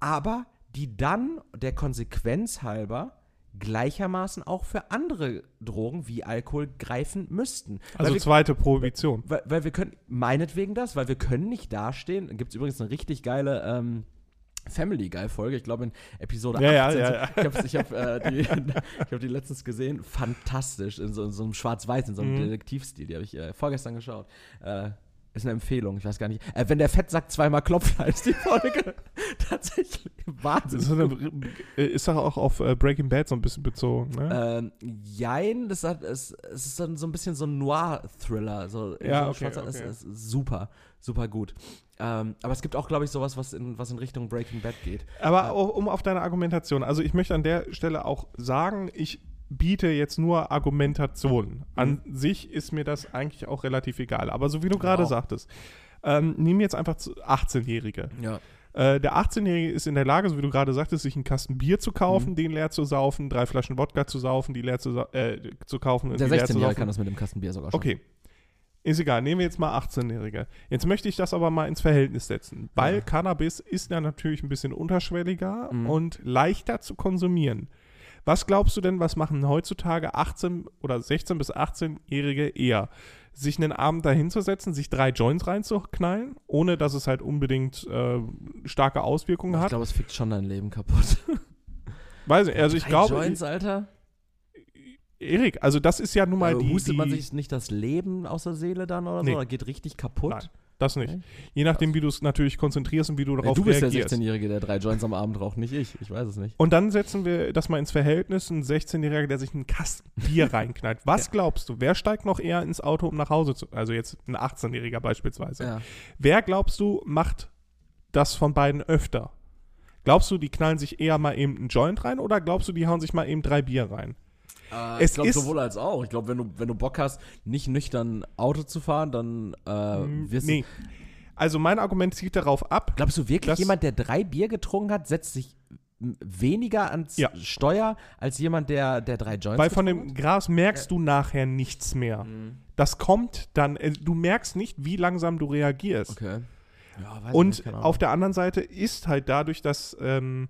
aber die dann der Konsequenz halber gleichermaßen auch für andere Drogen wie Alkohol greifen müssten. Also wir- zweite Prohibition. weil, weil wir können, meinetwegen das, weil wir können nicht dastehen. Gibt es übrigens eine richtig geile ähm, Family Guy-Folge, ich glaube in Episode Ja, ja, 18. ja, ja. Ich habe ich hab, äh, die, ich hab die letztens gesehen. Fantastisch, in so, in so einem Schwarz-Weiß, in so einem Mhm. Detektivstil. Die habe ich äh, vorgestern geschaut. Äh, ist eine Empfehlung, ich weiß gar nicht. Äh, wenn der Fettsack zweimal klopft, heißt die Folge. Tatsächlich Wahnsinn. ist, eine, ist doch auch auf äh, Breaking Bad so ein bisschen bezogen. Ne? Ähm, jein, das hat, es, es ist dann so ein bisschen so ein Noir-Thriller. So, Ja, so okay, okay. Es ist super, super gut. Ähm, aber es gibt auch, glaube ich, sowas, was in, was in Richtung Breaking Bad geht. Aber auch, um auf deine Argumentation, also ich möchte an der Stelle auch sagen, ich biete jetzt nur Argumentation. An sich ist mir das eigentlich auch relativ egal. Aber so wie du gerade Ja. sagtest, ähm, nehmen jetzt einfach zu- 18-Jährige. Ja. Äh, der 18-Jährige ist in der Lage, so wie du gerade sagtest, sich einen Kasten Bier zu kaufen, den leer zu saufen, drei Flaschen Wodka zu saufen, die leer zu, äh, zu kaufen und Der die leer zu 16-Jährige saufen. kann das mit dem Kastenbier sogar schon. Okay. Ist egal, nehmen wir jetzt mal 18-Jährige. Jetzt möchte ich das aber mal ins Verhältnis setzen, weil Ja. Cannabis ist ja natürlich ein bisschen unterschwelliger Mhm. und leichter zu konsumieren. Was glaubst du denn, was machen heutzutage 18 oder 16 bis 18-Jährige eher? Sich einen Abend dahinzusetzen, sich drei Joints reinzuknallen, ohne dass es halt unbedingt äh, starke Auswirkungen Ich hat? glaube, es fickt schon dein Leben kaputt. Weiß nicht, also ich Drei glaube, Joints, Alter. Erik, also das ist ja nun mal Äh, die, hustet die man sich nicht das Leben aus der Seele dann oder Nee. so? Oder geht richtig kaputt? Nein, das nicht. Okay. Je nachdem, wie du es natürlich konzentrierst und wie du darauf du bist reagierst. der 16-Jährige, der drei Joints am Abend raucht, nicht ich. Ich weiß es nicht. Und dann setzen wir das mal ins Verhältnis, ein 16-Jähriger, der sich einen Kasten Bier reinknallt. Was glaubst du, wer steigt noch eher ins Auto, um nach Hause zu, also jetzt ein 18-Jähriger beispielsweise. Ja. Wer glaubst du, macht das von beiden öfter? Glaubst du, die knallen sich eher mal eben einen Joint rein oder glaubst du, die hauen sich mal eben drei Bier rein? Äh, Es ich glaube sowohl als auch. Ich glaube, wenn du, wenn du Bock hast, nicht nüchtern Auto zu fahren, dann äh, wirst nee. Also mein Argument zielt darauf ab. Glaubst du wirklich, jemand, der drei Bier getrunken hat, setzt sich weniger ans Ja. Steuer als jemand, der, der drei Joints weil von dem Gras merkst du nachher nichts mehr. hat? Mhm. Das kommt dann, äh, du merkst nicht, wie langsam du reagierst. Okay. Ja, weiß Und nicht, auf der anderen Seite ist halt dadurch, dass ähm,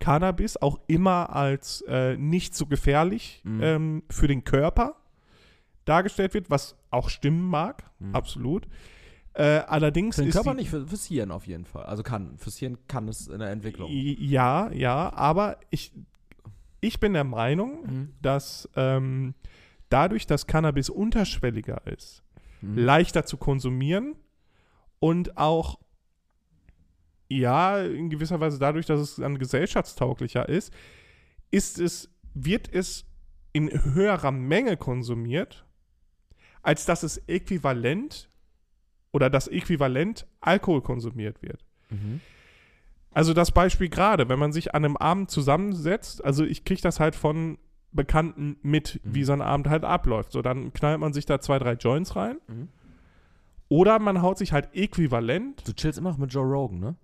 Cannabis auch immer als äh, nicht so gefährlich Mhm. ähm, für den Körper dargestellt wird, was auch stimmen mag, Mhm. absolut. Äh, allerdings Für den ist Körper die, nicht, für, fürs Hirn auf jeden Fall. Also kann. Fürs Hirn kann es in der Entwicklung. Ja, ja, aber ich, ich bin der Meinung, Mhm. dass ähm, dadurch, dass Cannabis unterschwelliger ist, Mhm. leichter zu konsumieren und auch, ja, in gewisser Weise dadurch, dass es dann gesellschaftstauglicher ist, ist es, wird es in höherer Menge konsumiert, als dass es äquivalent oder das Äquivalent Alkohol konsumiert wird. Mhm. Also das Beispiel gerade, wenn man sich an einem Abend zusammensetzt, also ich kriege das halt von Bekannten mit, Mhm. wie so ein Abend halt abläuft. So, dann knallt man sich da zwei, drei Joints rein. Mhm. Oder man haut sich halt äquivalent, Du chillst immer noch mit Joe Rogan, ne?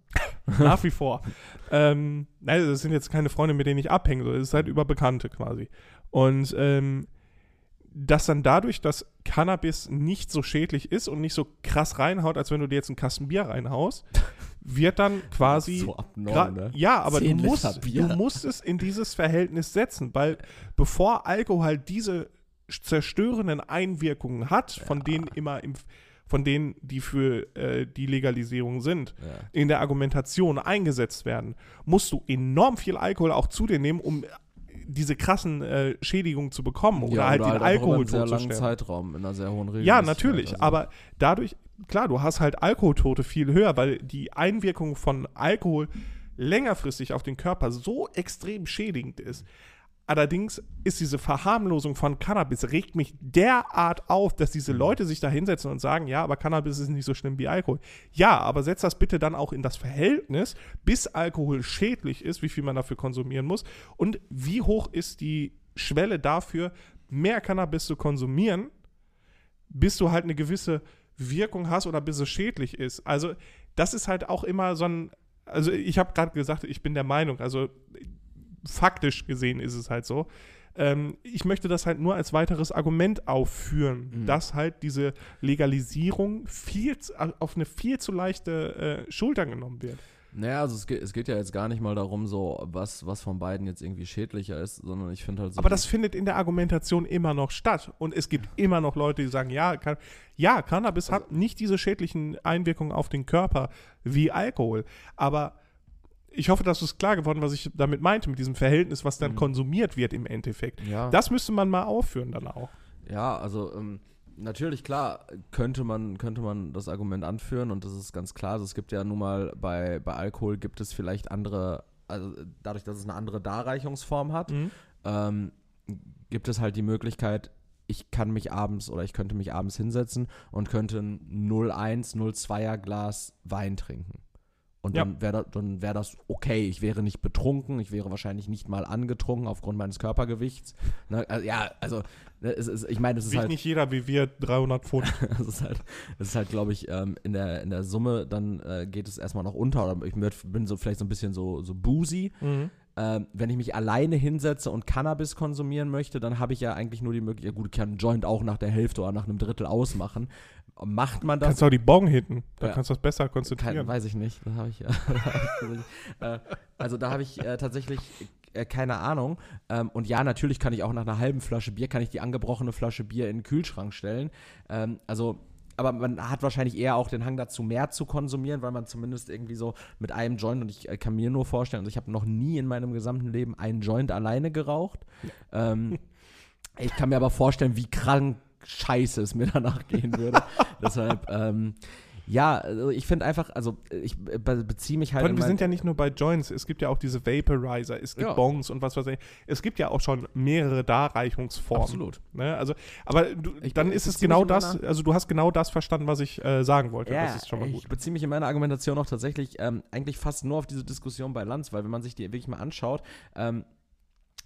nach wie vor. Ähm, nein, das sind jetzt keine Freunde, mit denen ich abhänge, das ist halt über Bekannte quasi. Und ähm, dass dann dadurch, dass Cannabis nicht so schädlich ist und nicht so krass reinhaut, als wenn du dir jetzt einen Kasten Bier reinhaust, wird dann quasi So abnorm, ne? Ja, aber du musst, du musst es in dieses Verhältnis setzen, weil bevor Alkohol diese zerstörenden Einwirkungen hat, von denen immer im, von denen, die für äh, die Legalisierung sind, Ja. in der Argumentation eingesetzt werden, musst du enorm viel Alkohol auch zu dir nehmen, um diese krassen äh, Schädigungen zu bekommen oder Ja, halt oder den über Alkohol einen sehr langen. Zeitraum, in einer sehr hohen Regelmäßigkeit. Ja, natürlich, also. aber dadurch, klar, du hast halt Alkoholtote viel höher, weil die Einwirkung von Alkohol längerfristig auf den Körper so extrem schädigend ist. Allerdings ist diese Verharmlosung von Cannabis regt mich derart auf, dass diese Leute sich da hinsetzen und sagen, ja, aber Cannabis ist nicht so schlimm wie Alkohol. Ja, aber setz das bitte dann auch in das Verhältnis, bis Alkohol schädlich ist, wie viel man dafür konsumieren muss und wie hoch ist die Schwelle dafür, mehr Cannabis zu konsumieren, bis du halt eine gewisse Wirkung hast oder bis es schädlich ist. Also das ist halt auch immer so ein, also ich habe gerade gesagt, ich bin der Meinung, also faktisch gesehen ist es halt so. Ähm, ich möchte das halt nur als weiteres Argument aufführen, Mhm. dass halt diese Legalisierung viel zu, auf eine viel zu leichte äh, Schulter genommen wird. Naja, also es geht, es geht ja jetzt gar nicht mal darum, so was, was von beiden jetzt irgendwie schädlicher ist, sondern ich finde halt so. Aber das findet in der Argumentation immer noch statt. Und es gibt immer noch Leute, die sagen, ja, kann, ja Cannabis hat nicht diese schädlichen Einwirkungen auf den Körper wie Alkohol. Aber ich hoffe, dass es klar geworden, was ich damit meinte, mit diesem Verhältnis, was dann Mhm. konsumiert wird im Endeffekt. ja. Das müsste man mal aufführen dann auch. Ja, also ähm, natürlich, klar, könnte man, könnte man das Argument anführen und das ist ganz klar. Also es gibt ja nun mal bei, bei Alkohol gibt es vielleicht andere, also dadurch, dass es eine andere Darreichungsform hat, ähm, gibt es halt die Möglichkeit, ich kann mich abends oder ich könnte mich abends hinsetzen und könnte ein 0,1, 0,2er Glas Wein trinken. Und Ja. dann wäre das, dann wär das okay. Ich wäre nicht betrunken, ich wäre wahrscheinlich nicht mal angetrunken aufgrund meines Körpergewichts. Ne? Also, ja, also ne, es ist, ich meine, es ist Wiegt halt, nicht jeder wie wir 300 Pfund. es ist halt, es ist halt, glaube ich, ähm, in, der, in der Summe, dann äh, geht es erstmal noch unter. Oder ich bin so vielleicht so ein bisschen so, so boozy. Ähm, wenn ich mich alleine hinsetze und Cannabis konsumieren möchte, dann habe ich ja eigentlich nur die Möglichkeit, ja gut, ich kann einen Joint auch nach der Hälfte oder nach einem Drittel ausmachen. Macht man das? Kannst du auch die Bong hitten. Da Ja. kannst du das besser Kein, konzentrieren. weiß ich nicht. Da habe ich, äh, also da habe ich äh, tatsächlich äh, keine Ahnung. Ähm, und ja, natürlich kann ich auch nach einer halben Flasche Bier, kann ich die angebrochene Flasche Bier in den Kühlschrank stellen. Ähm, also, aber man hat wahrscheinlich eher auch den Hang dazu, mehr zu konsumieren, weil man zumindest irgendwie so mit einem Joint, und ich äh, kann mir nur vorstellen, also ich habe noch nie in meinem gesamten Leben einen Joint alleine geraucht. Ähm, ich kann mir aber vorstellen, wie krank scheiße es mir danach gehen würde. Deshalb, ähm, ja, also ich finde einfach, also ich be beziehe mich halt. In wir sind ja nicht nur bei Joints, es gibt ja auch diese Vaporizer, es gibt Ja. Bongs und was weiß ich. Es gibt ja auch schon mehrere Darreichungsformen. Absolut. Ne? Also, aber du, Ich dann ist es genau das, also du hast genau das verstanden, was ich äh, sagen wollte. Ja, das ist schon mal ich gut. beziehe mich in meiner Argumentation auch tatsächlich ähm, eigentlich fast nur auf diese Diskussion bei Lanz, weil wenn man sich die wirklich mal anschaut, ähm,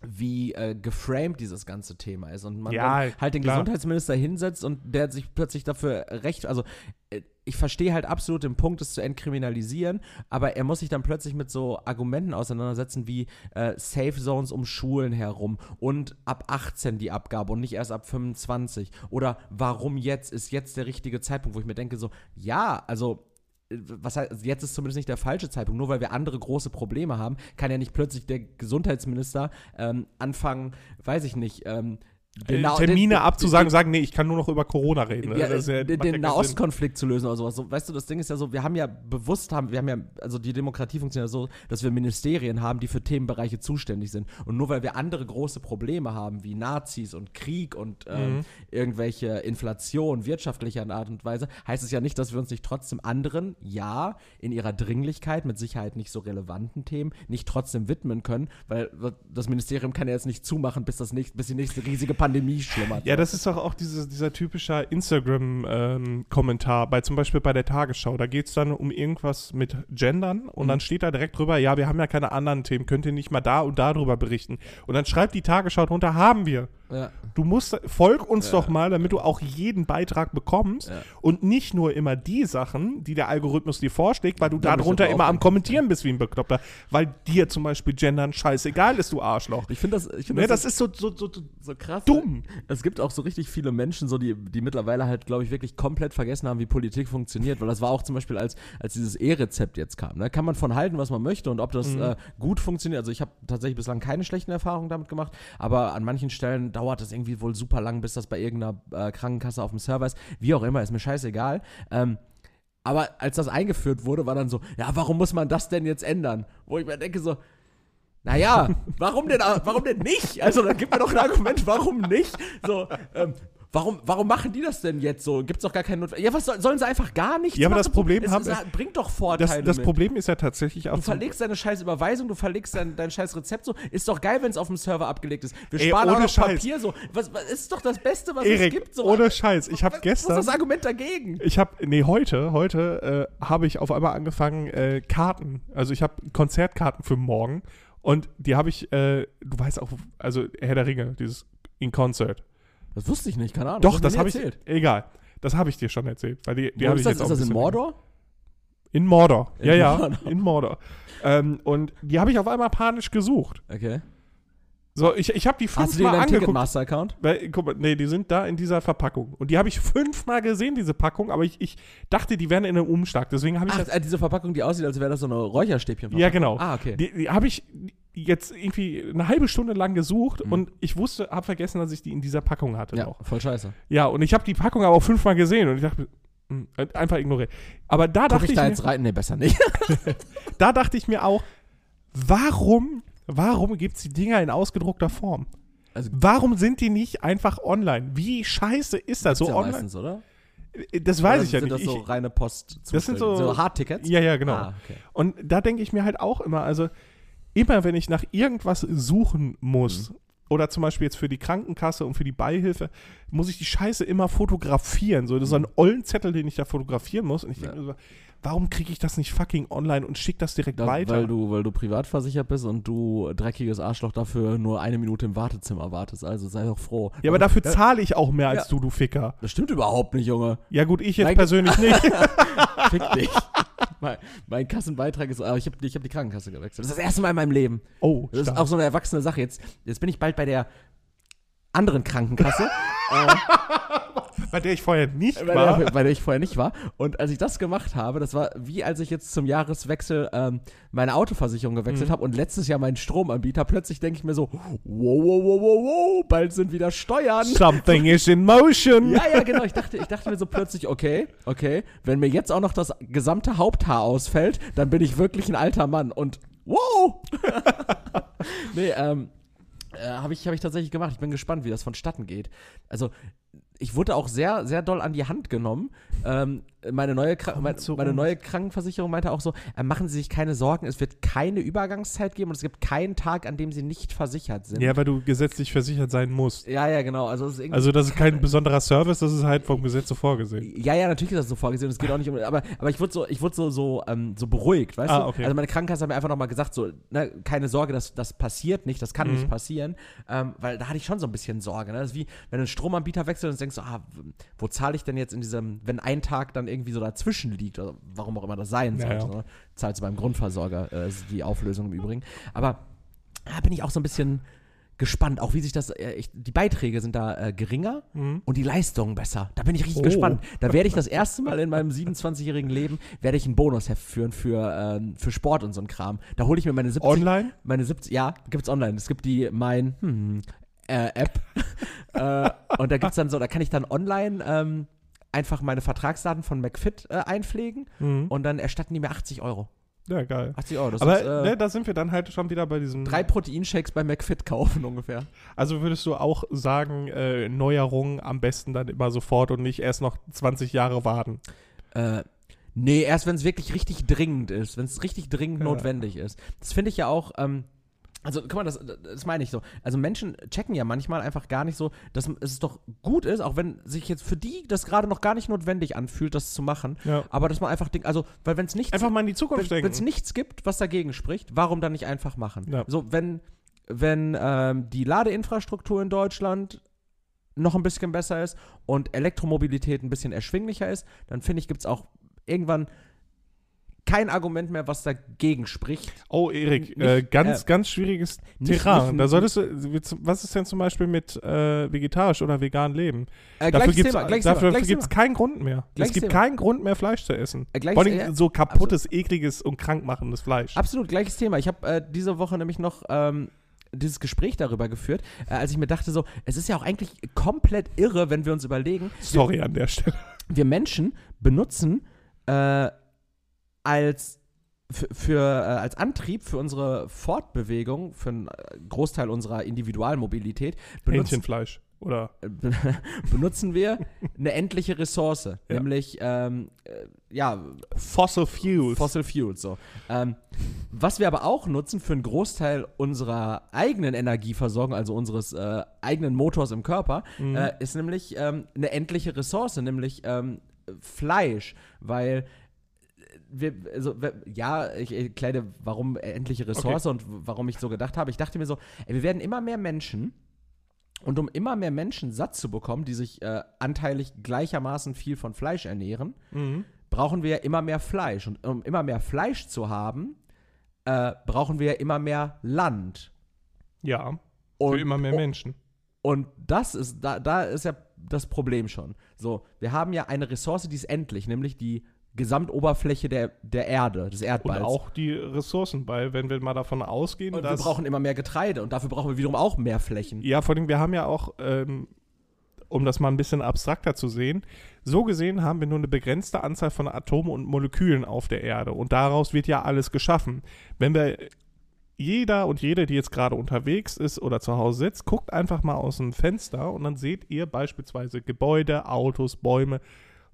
wie äh, geframed dieses ganze Thema ist und man Ja, halt den klar. Gesundheitsminister hinsetzt und der sich plötzlich dafür recht, also äh, ich verstehe halt absolut den Punkt, es zu entkriminalisieren, aber er muss sich dann plötzlich mit so Argumenten auseinandersetzen wie äh, Safe Zones um Schulen herum und ab 18 die Abgabe und nicht erst ab 25 oder warum jetzt ist jetzt der richtige Zeitpunkt, wo ich mir denke so, ja, also was heißt, also jetzt ist zumindest nicht der falsche Zeitpunkt. Nur weil wir andere große Probleme haben, kann ja nicht plötzlich der Gesundheitsminister ähm, anfangen, weiß ich nicht, ähm, Na- Termine den- abzusagen, den- sagen, nee, ich kann nur noch über Corona reden. ja, ist ja- den, den Nahostkonflikt zu lösen oder sowas. So, weißt du, das Ding ist ja so, wir haben ja bewusst haben, wir haben ja, also die Demokratie funktioniert ja so, dass wir Ministerien haben, die für Themenbereiche zuständig sind. Und nur weil wir andere große Probleme haben, wie Nazis und Krieg und ähm, Mhm. irgendwelche Inflation wirtschaftlicher Art und Weise, heißt es ja nicht, dass wir uns nicht trotzdem anderen, ja, in ihrer Dringlichkeit, mit Sicherheit nicht so relevanten Themen, nicht trotzdem widmen können, weil das Ministerium kann ja jetzt nicht zumachen, bis das nächste, bis die nächste riesige Pandemie schlummert. Ja, das ist doch auch diese, dieser typische Instagram-Kommentar, bei zum Beispiel bei der Tagesschau. Da geht es dann um irgendwas mit Gendern und Mhm. dann steht da direkt drüber, ja, wir haben ja keine anderen Themen, könnt ihr nicht mal da und da drüber berichten. Und dann schreibt die Tagesschau drunter, haben wir. Ja. Du musst, folg uns Ja. doch mal, damit du auch jeden Beitrag bekommst Ja. und nicht nur immer die Sachen, die der Algorithmus dir vorschlägt, weil du Da darunter immer am. Kommentieren bist wie ein Bekloppter, weil dir zum Beispiel Gendern scheißegal ist, du Arschloch. Ich finde das, ich find Ne, das ist so, so, so, so so krass. dumm. Es gibt auch so richtig viele Menschen, so die, die mittlerweile halt, glaube ich, wirklich komplett vergessen haben, wie Politik funktioniert. Weil das war auch zum Beispiel, als, als dieses E-Rezept jetzt kam. Ne? Kann man von halten, was man möchte und ob das Mhm. äh, gut funktioniert. Also ich habe tatsächlich bislang keine schlechten Erfahrungen damit gemacht, aber an manchen Stellen dauert das irgendwie wohl super lang, bis das bei irgendeiner äh, Krankenkasse auf dem Server ist. Wie auch immer, ist mir scheißegal. Ähm, aber als das eingeführt wurde, war dann so, ja, warum muss man das denn jetzt ändern? Wo ich mir denke so, naja, warum denn, warum denn nicht? Also, dann gib mir doch ein Argument, warum nicht? So, ähm, warum, warum machen die das denn jetzt so? Gibt's doch gar keinen Notfall. Ja, was soll, sollen sie einfach gar nichts Ja, aber machen? das Problem es, haben- es bringt doch Das, Vorteile das mit. Problem ist ja tatsächlich auch Du verlegst deine scheiß Überweisung, du verlegst dein, dein scheiß Rezept so. Ist doch geil, wenn es auf dem Server abgelegt ist. Wir Ey, sparen auch noch Scheiß. Papier so. Was, was ist doch das Beste, was es Erik, gibt. So. ohne Scheiß. Ich habe gestern, Was ist das Argument dagegen? ich habe, nee, heute, heute äh, habe ich auf einmal angefangen, äh, Karten, also ich habe Konzertkarten für morgen und die habe ich, äh, du weißt auch, also Herr der Ringe, dieses In Concert. Das wusste ich nicht, keine Ahnung. Doch, das habe ich, erzählt. egal, das habe ich dir schon erzählt, weil die, die Wo ist ich das, jetzt ist das in Mordor? In Mordor, In ja, ja, Mordor. in Mordor. ähm, und die habe ich auf einmal panisch gesucht. Okay. So, ich, ich habe die Hast du fünfmal angeguckt. Ticketmaster-Account? Guck mal, nee, die sind da in dieser Verpackung. Und die habe ich fünfmal gesehen, diese Packung, aber ich, ich dachte, die wären in einem Umschlag. Deswegen habe ich Ach, das. äh, diese Verpackung, die aussieht, als wäre das so eine Räucherstäbchen. Ja, genau. Ah, okay. Die, die habe ich jetzt irgendwie eine halbe Stunde lang gesucht Mhm. und ich wusste, habe vergessen, dass ich die in dieser Packung hatte ja, noch. voll scheiße. Ja, und ich habe die Packung aber auch fünfmal gesehen und ich dachte, hm, einfach ignoriert. Aber da Guck dachte ich ich, da mir, jetzt rein? Nee, besser nicht. da dachte ich mir auch, warum, warum gibt es die Dinger in ausgedruckter Form? Also, Warum sind die nicht einfach online? Wie scheiße ist das? so So ja online? meistens, oder? Das weiß Oder ich ja sind nicht. das so Ich- reine Post Das sind so- so Hardtickets? Ja, ja, genau. Ah, okay. Und da denke ich mir halt auch immer, also immer wenn ich nach irgendwas suchen muss, Mhm. oder zum Beispiel jetzt für die Krankenkasse und für die Beihilfe, muss ich die Scheiße immer fotografieren. So, das ist so ein ollen Zettel, den ich da fotografieren muss. Und ich denke Mhm. Ja. mir so, warum kriege ich das nicht fucking online und schicke das direkt Da, weiter? weil, du, weil du privat versichert bist und du dreckiges Arschloch dafür nur eine Minute im Wartezimmer wartest. Also sei doch froh. ja, aber dafür Ja, zahle ich auch mehr als Ja. du, du Ficker. Das stimmt überhaupt nicht, Junge. Ja gut, ich jetzt Nein, persönlich nicht. Fick dich. mein, mein Kassenbeitrag ist, aber ich habe ich hab die Krankenkasse gewechselt. Das ist das erste Mal in meinem Leben. Oh, Das ist stark. auch so eine erwachsene Sache. Jetzt, jetzt bin ich bald bei der anderen Krankenkasse. äh, bei der ich vorher nicht bei, war. der, bei der ich vorher nicht war. Und als ich das gemacht habe, das war wie als ich jetzt zum Jahreswechsel ähm, meine Autoversicherung gewechselt Mhm. habe und letztes Jahr meinen Stromanbieter, plötzlich denke ich mir so, wow, wow, wow, wow, wow, bald sind wieder Steuern. Something is in motion. Ja, ja, genau. Ich dachte, ich dachte mir so plötzlich, okay, okay, wenn mir jetzt auch noch das gesamte Haupthaar ausfällt, dann bin ich wirklich ein alter Mann. Und wow! nee, ähm, äh, habe ich, hab ich tatsächlich gemacht. Ich bin gespannt, wie das vonstatten geht. Also, ich wurde auch sehr, sehr doll an die Hand genommen. Ähm, meine, neue Kra Komm meine, meine neue Krankenversicherung meinte auch so, äh, machen Sie sich keine Sorgen, es wird keine Übergangszeit geben und es gibt keinen Tag, an dem Sie nicht versichert sind. Ja, weil du gesetzlich versichert sein musst. ja, ja, genau. Also, es ist Also das ist kein besonderer Service, das ist halt vom Gesetz so vorgesehen. Ja, ja, natürlich ist das so vorgesehen. Es geht auch nicht um. Aber, aber ich wurde so, ich wurde so, so, ähm, so beruhigt, weißt Ah, du? okay. Also meine Krankenkasse hat mir einfach nochmal gesagt, so, ne, keine Sorge, das, das passiert nicht, das kann Mhm. nicht passieren. Ähm, weil da hatte ich schon so ein bisschen Sorge. Ne? Das ist wie, wenn du einen Stromanbieter wechselst und denkst so, ah, wo zahle ich denn jetzt in diesem, wenn ein Tag dann irgendwie so dazwischen liegt, oder warum auch immer das sein Ja, sollte. ja. Ne? Zahlst du beim Grundversorger, äh, die Auflösung im Übrigen. Aber da bin ich auch so ein bisschen gespannt, auch wie sich das, äh, ich, die Beiträge sind da äh, geringer Mhm. und die Leistung besser. Da bin ich richtig Oh. gespannt. Da werde ich das erste Mal in meinem 27-jährigen Leben, werde ich ein Bonusheft führen für, ähm, für Sport und so ein Kram. Da hole ich mir meine 70, Online? meine 70, ja, gibt's online. Es gibt die, mein, hm, äh, App. äh, und da gibt's dann so, da kann ich dann online, ähm, einfach meine Vertragsdaten von McFit äh, einpflegen Mhm. und dann erstatten die mir 80 Euro. Ja, geil. 80 Euro, das Aber ist, äh, ne, da sind wir dann halt schon wieder bei diesem. drei Proteinshakes bei McFit kaufen ungefähr. Also würdest du auch sagen, äh, Neuerungen am besten dann immer sofort und nicht erst noch 20 Jahre warten? Äh, nee, erst wenn es wirklich richtig dringend ist, wenn es richtig dringend Ja. notwendig ist. Das finde ich ja auch, ähm, Also, guck mal, das, das meine ich so. Also, Menschen checken ja manchmal einfach gar nicht so, dass es doch gut ist, auch wenn sich jetzt für die das gerade noch gar nicht notwendig anfühlt, das zu machen. Ja. Aber dass man einfach denkt, also, weil wenn es nichts, Einfach mal in die Zukunft wenn es nichts gibt, was dagegen spricht, warum dann nicht einfach machen? Ja. So, wenn, wenn ähm, die Ladeinfrastruktur in Deutschland noch ein bisschen besser ist und Elektromobilität ein bisschen erschwinglicher ist, dann finde ich, gibt es auch irgendwann kein Argument mehr, was dagegen spricht. Oh, Erik, äh, ganz, äh, ganz schwieriges nicht- Terrain. nicht- da solltest du, was ist denn zum Beispiel mit äh, vegetarisch oder vegan leben? Äh, Dafür gibt es dafür, dafür keinen Grund mehr. es Gleiches gibt Thema. keinen Grund mehr, Fleisch zu essen. Äh, Vor allem so kaputtes, ekliges und krankmachendes Fleisch. Absolut, gleiches Thema. Ich habe äh, diese Woche nämlich noch ähm, dieses Gespräch darüber geführt, als ich mir dachte so, es ist ja auch eigentlich komplett irre, wenn wir uns überlegen, Sorry an der Stelle. wir Menschen benutzen als für, äh, als Antrieb für unsere Fortbewegung, für einen äh, Großteil unserer Individualmobilität, benutzen. Oder be- benutzen wir eine endliche Ressource, nämlich ähm, äh, ja, Fossil Fuels. Fossil Fuels. So. Ähm, was wir aber auch nutzen für einen Großteil unserer eigenen Energieversorgung, also unseres äh, eigenen Motors im Körper, Mhm. äh, ist nämlich ähm, eine endliche Ressource, nämlich ähm, Fleisch, weil wir, also, ja, ich erkläre, warum endliche Ressource und w- warum ich so gedacht habe. Ich dachte mir so, ey, wir werden immer mehr Menschen und um immer mehr Menschen satt zu bekommen, die sich äh, anteilig gleichermaßen viel von Fleisch ernähren, Mhm. brauchen wir ja immer mehr Fleisch. Und um immer mehr Fleisch zu haben, äh, brauchen wir ja immer mehr Land. Ja, Und, für immer mehr Menschen. und das ist, da, da ist ja das Problem schon. So, wir haben ja eine Ressource, die ist endlich, nämlich die Gesamtoberfläche der, der Erde, des Und Erdballs. auch die Ressourcen, weil wenn wir mal davon ausgehen, Und wir dass... brauchen immer mehr Getreide und dafür brauchen wir wiederum auch mehr Flächen. Ja, vor allem, wir haben ja auch, ähm, um das mal ein bisschen abstrakter zu sehen, so gesehen haben wir nur eine begrenzte Anzahl von Atomen und Molekülen auf der Erde und daraus wird ja alles geschaffen. Wenn wir jeder und jede, die jetzt gerade unterwegs ist oder zu Hause sitzt, guckt einfach mal aus dem Fenster und dann seht ihr beispielsweise Gebäude, Autos, Bäume,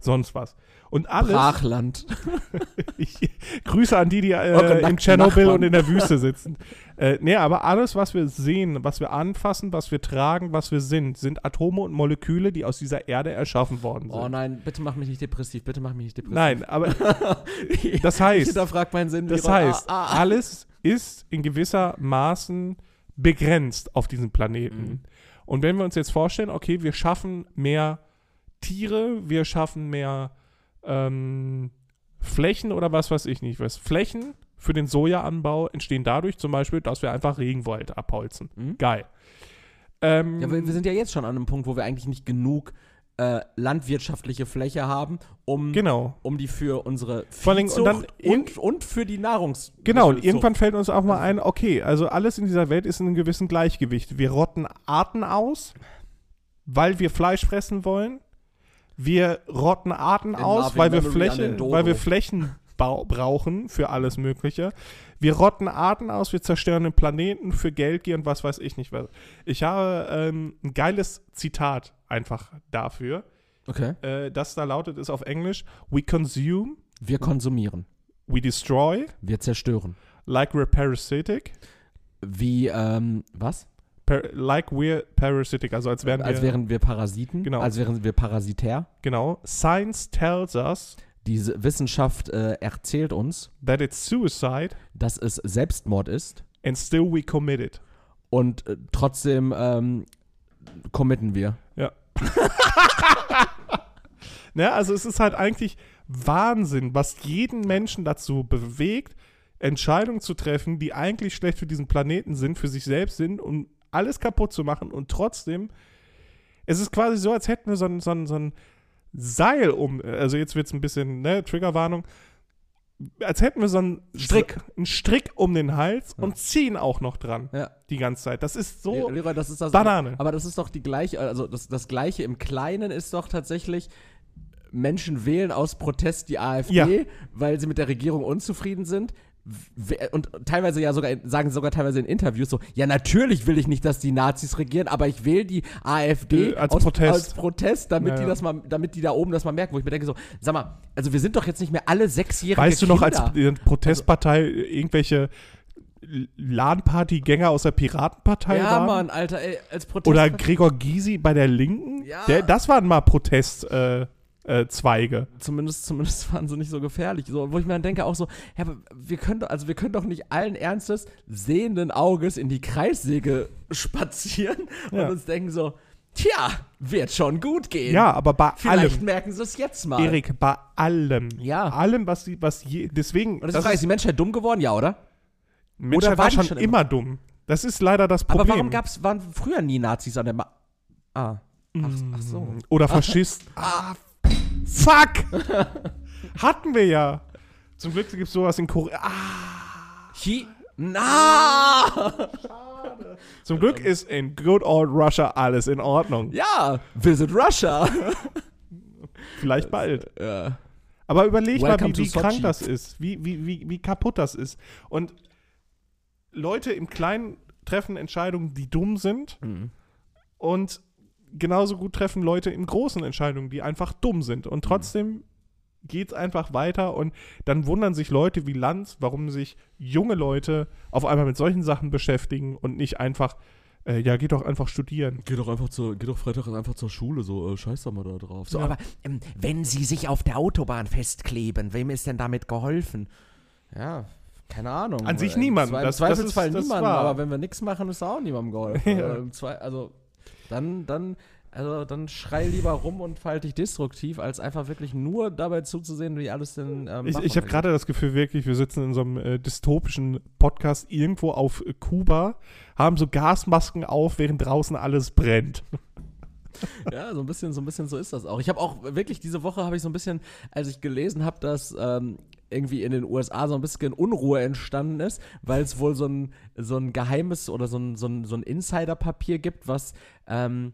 sonst was. Und alles, Brachland. ich, Grüße an die, die äh, in Tschernobyl und in der Wüste sitzen. äh, nee, aber alles, was wir sehen, was wir anfassen, was wir tragen, was wir sind, sind Atome und Moleküle, die aus dieser Erde erschaffen worden sind. Oh nein, bitte mach mich nicht depressiv, bitte mach mich nicht depressiv. Nein, aber das heißt, hinterfrag meinen Sinn. das heißt, Ah, ah. alles ist in gewisser Maßen begrenzt auf diesem Planeten. Mhm. Und wenn wir uns jetzt vorstellen, okay, wir schaffen mehr Tiere, wir schaffen mehr ähm, Flächen oder was weiß ich nicht was. Flächen für den Sojaanbau entstehen dadurch zum Beispiel, dass wir einfach Regenwald abholzen. Mhm. Geil. Ähm, Ja, wir, wir sind ja jetzt schon an einem Punkt, wo wir eigentlich nicht genug äh, landwirtschaftliche Fläche haben, um, genau. um die für unsere Dingen- und Viehzucht dann und, und für die Nahrungs... Genau, und irgendwann fällt uns auch mal ein, okay, also alles in dieser Welt ist in einem gewissen Gleichgewicht. Wir rotten Arten aus, weil wir Fleisch fressen wollen. Wir rotten Arten In aus, weil wir, Fläche, weil wir Flächen brauchen für alles Mögliche. Wir rotten Arten aus, wir zerstören den Planeten für Geldgier und was weiß ich nicht was. Ich habe ähm, ein geiles Zitat einfach dafür. Okay. Äh, das da lautet, ist auf Englisch: We consume, Wir konsumieren. we destroy, Wir zerstören. like we're parasitic. Wie, ähm, was? Par like we're parasitic, also als wären wir, Als wären wir Parasiten. Genau. Als wären wir parasitär. genau. Science tells us Diese Wissenschaft äh, erzählt uns, that it's suicide dass es Selbstmord ist and still we commit it. und äh, trotzdem ähm, committen wir. Ne, also es ist halt eigentlich Wahnsinn, was jeden Menschen dazu bewegt, Entscheidungen zu treffen, die eigentlich schlecht für diesen Planeten sind, für sich selbst sind, um alles kaputt zu machen und trotzdem, es ist quasi so, als hätten wir so ein, so ein, so ein Seil um, also jetzt wird es ein bisschen, ne, Triggerwarnung, als hätten wir so einen Strick. einen Strick um den Hals und ziehen auch noch dran Ja. die ganze Zeit. Das ist so Leroy, das ist das. Banane. Aber das ist doch die gleiche, also das, das gleiche im Kleinen ist doch tatsächlich, Menschen wählen aus Protest die AfD, Ja. weil sie mit der Regierung unzufrieden sind. Und teilweise ja sogar, sagen sie sogar teilweise in Interviews so, ja natürlich will ich nicht, dass die Nazis regieren, aber ich wähle die AfD Äh, als aus, Protest. als Protest, damit Ja, die ja. das mal, damit die da oben das mal merken, wo ich mir denke so, sag mal, also wir sind doch jetzt nicht mehr alle sechsjährige Weißt du noch, als Kinder. Protestpartei irgendwelche LAN-Partygänger aus der Piratenpartei ja, waren. Mann, Alter, ey, als Protest. Oder Gregor Gysi bei der Linken. Ja. Der, das waren mal Protestzweige. Äh, äh, Zweige. zumindest, zumindest waren sie nicht so gefährlich. So, wo ich mir dann denke, auch so, ja, wir können doch, also wir können doch nicht allen Ernstes sehenden Auges in die Kreissäge spazieren Ja. und uns denken so, tja, wird schon gut gehen. ja, aber bei Vielleicht allem. merken sie es jetzt mal. Erik, bei allem. Ja. Allem, was, die, was je, deswegen. Und das, ist, ist die Menschheit dumm geworden, ja, oder? Menschheit oder war schon, schon immer dumm. Das ist leider das Problem. Aber warum gab's, waren früher nie Nazis an der Ma Ah. Ach, ach so. Oder Faschist. ah, fuck! Hatten wir ja. Zum Glück gibt es sowas in Korea. Ah, Chi Na! zum Glück ist in good old Russia alles in Ordnung. Ja, visit Russia. Vielleicht bald. ja. Aber überleg mal, Welcome wie, wie to krank das ist, wie, wie, wie, wie kaputt das ist. Und Leute im Kleinen treffen Entscheidungen, die dumm sind. Mhm. Und genauso gut treffen Leute in großen Entscheidungen, die einfach dumm sind. Und trotzdem geht es einfach weiter. Und dann wundern sich Leute wie Lanz, warum sich junge Leute auf einmal mit solchen Sachen beschäftigen und nicht einfach, äh, ja, geht doch einfach studieren. Geh doch einfach zur, geh doch Freitag einfach zur Schule, so, äh, scheiß doch mal da drauf. So, aber ähm, wenn Sie sich auf der Autobahn festkleben, wem ist denn damit geholfen? Ja, keine Ahnung. An sich Im niemand. Im Das- das Zweifelsfall das niemand, aber wenn wir nichts machen, ist auch niemandem geholfen. Ja. Im Zwe- Also, dann, dann, also, dann schrei lieber rum und verhalte dich destruktiv, als einfach wirklich nur dabei zuzusehen, wie alles denn ähm, Ich, ich habe gerade das Gefühl, wirklich, wir sitzen in so einem äh, dystopischen Podcast irgendwo auf äh, Kuba, haben so Gasmasken auf, während draußen alles brennt. Ja, so ein bisschen, so ein bisschen so ist das auch. Ich habe auch wirklich diese Woche habe ich so ein bisschen, als ich gelesen habe, dass ähm, irgendwie in den USA so ein bisschen Unruhe entstanden ist, weil es wohl so ein, so ein geheimes oder so ein, so ein, so ein Insider-Papier gibt, was ähm,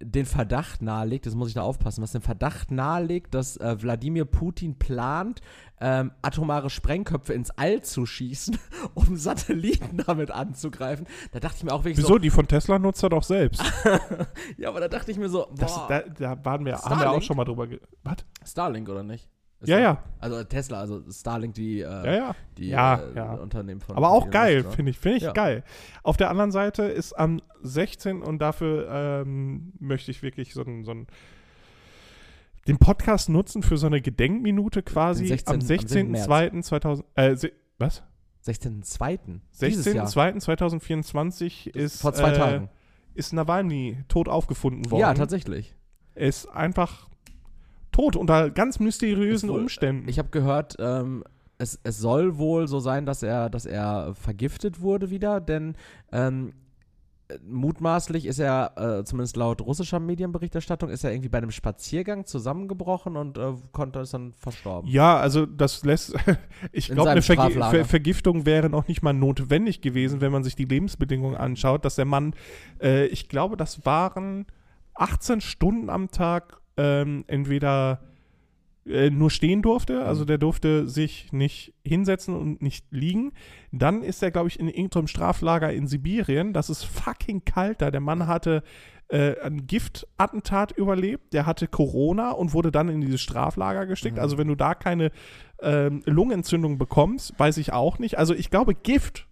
den Verdacht nahelegt, jetzt muss ich da aufpassen, was den Verdacht nahelegt, dass äh, Wladimir Putin plant, ähm, atomare Sprengköpfe ins All zu schießen, um Satelliten damit anzugreifen. Da dachte ich mir auch wirklich Wieso? Die von Tesla nutzt er doch selbst. so, ja, aber da dachte ich mir so, boah, Das, da, da waren wir, haben wir auch schon mal drüber. Was? Starlink oder nicht? Ja, ja. Also Tesla, also Starlink, die, äh, Ja, ja. die Ja, äh, ja. Unternehmen von. Aber auch geil, ne? finde ich. Finde ich Ja. geil. Auf der anderen Seite ist am 16. und dafür ähm, möchte ich wirklich so ein, so den Podcast nutzen für so eine Gedenkminute quasi Den 16. am am 16. 16.02.2000 äh, se- was? 16.2. Dieses Jahr. 16.02.2024 ist Vor zwei äh, Tagen. ist Nawalny tot aufgefunden worden. Ja, tatsächlich. Ist einfach tot unter ganz mysteriösen wohl- Umständen. Ich habe gehört, ähm, es, es soll wohl so sein, dass er, dass er vergiftet wurde wieder, denn ähm, äh, mutmaßlich ist er, äh, zumindest laut russischer Medienberichterstattung, ist er irgendwie bei einem Spaziergang zusammengebrochen und äh, konnte ist dann verstorben. Ja, also das lässt. ich glaube, eine Vergi. Ver Vergiftung wäre noch nicht mal notwendig gewesen, wenn man sich die Lebensbedingungen anschaut, dass der Mann, äh, ich glaube, das waren 18 Stunden am Tag ähm, entweder äh, nur stehen durfte, also Mhm. der durfte sich nicht hinsetzen und nicht liegen. Dann ist er, glaube ich, in irgendeinem Straflager in Sibirien. Das ist fucking kalt da. Der Mann hatte äh, ein Giftattentat überlebt, der hatte Corona und wurde dann in dieses Straflager gesteckt. Mhm. Also wenn du da keine ähm, Lungenentzündung bekommst, weiß ich auch nicht. Also ich glaube, Gift,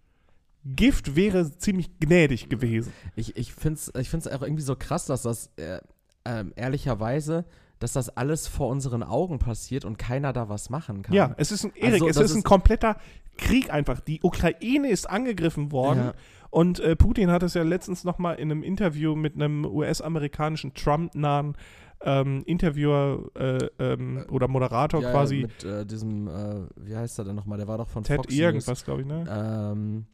Gift wäre ziemlich gnädig gewesen. Ich, ich finde es ich find's auch irgendwie so krass, dass das äh, ähm, ehrlicherweise, dass das alles vor unseren Augen passiert und keiner da was machen kann. Ja, es ist ein, Erik, Also, es ist ein ist- kompletter Krieg einfach. Die Ukraine ist angegriffen worden Ja. und äh, Putin hat es ja letztens nochmal in einem Interview mit einem US-amerikanischen Trump-nahen ähm, Interviewer äh, ähm, oder Moderator ja, quasi, Mit äh, diesem, äh, wie heißt er denn nochmal? Der war doch von Ted Fox irgendwas, glaube ich, ne? Ähm,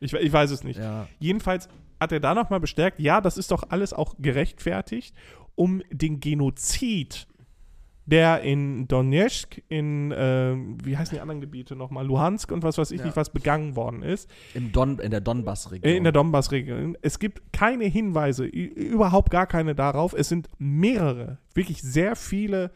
Ich, ich weiß es nicht. ja. Jedenfalls hat er da nochmal bestärkt, ja, das ist doch alles auch gerechtfertigt, um den Genozid, der in Donetsk, in, äh, wie heißen die anderen Gebiete nochmal, Luhansk und was weiß ich Ja. nicht, was begangen worden ist, Im Don, in der Donbass-Region. äh, in der Donbass-Region. Es gibt keine Hinweise, überhaupt gar keine darauf. Es sind mehrere, wirklich sehr viele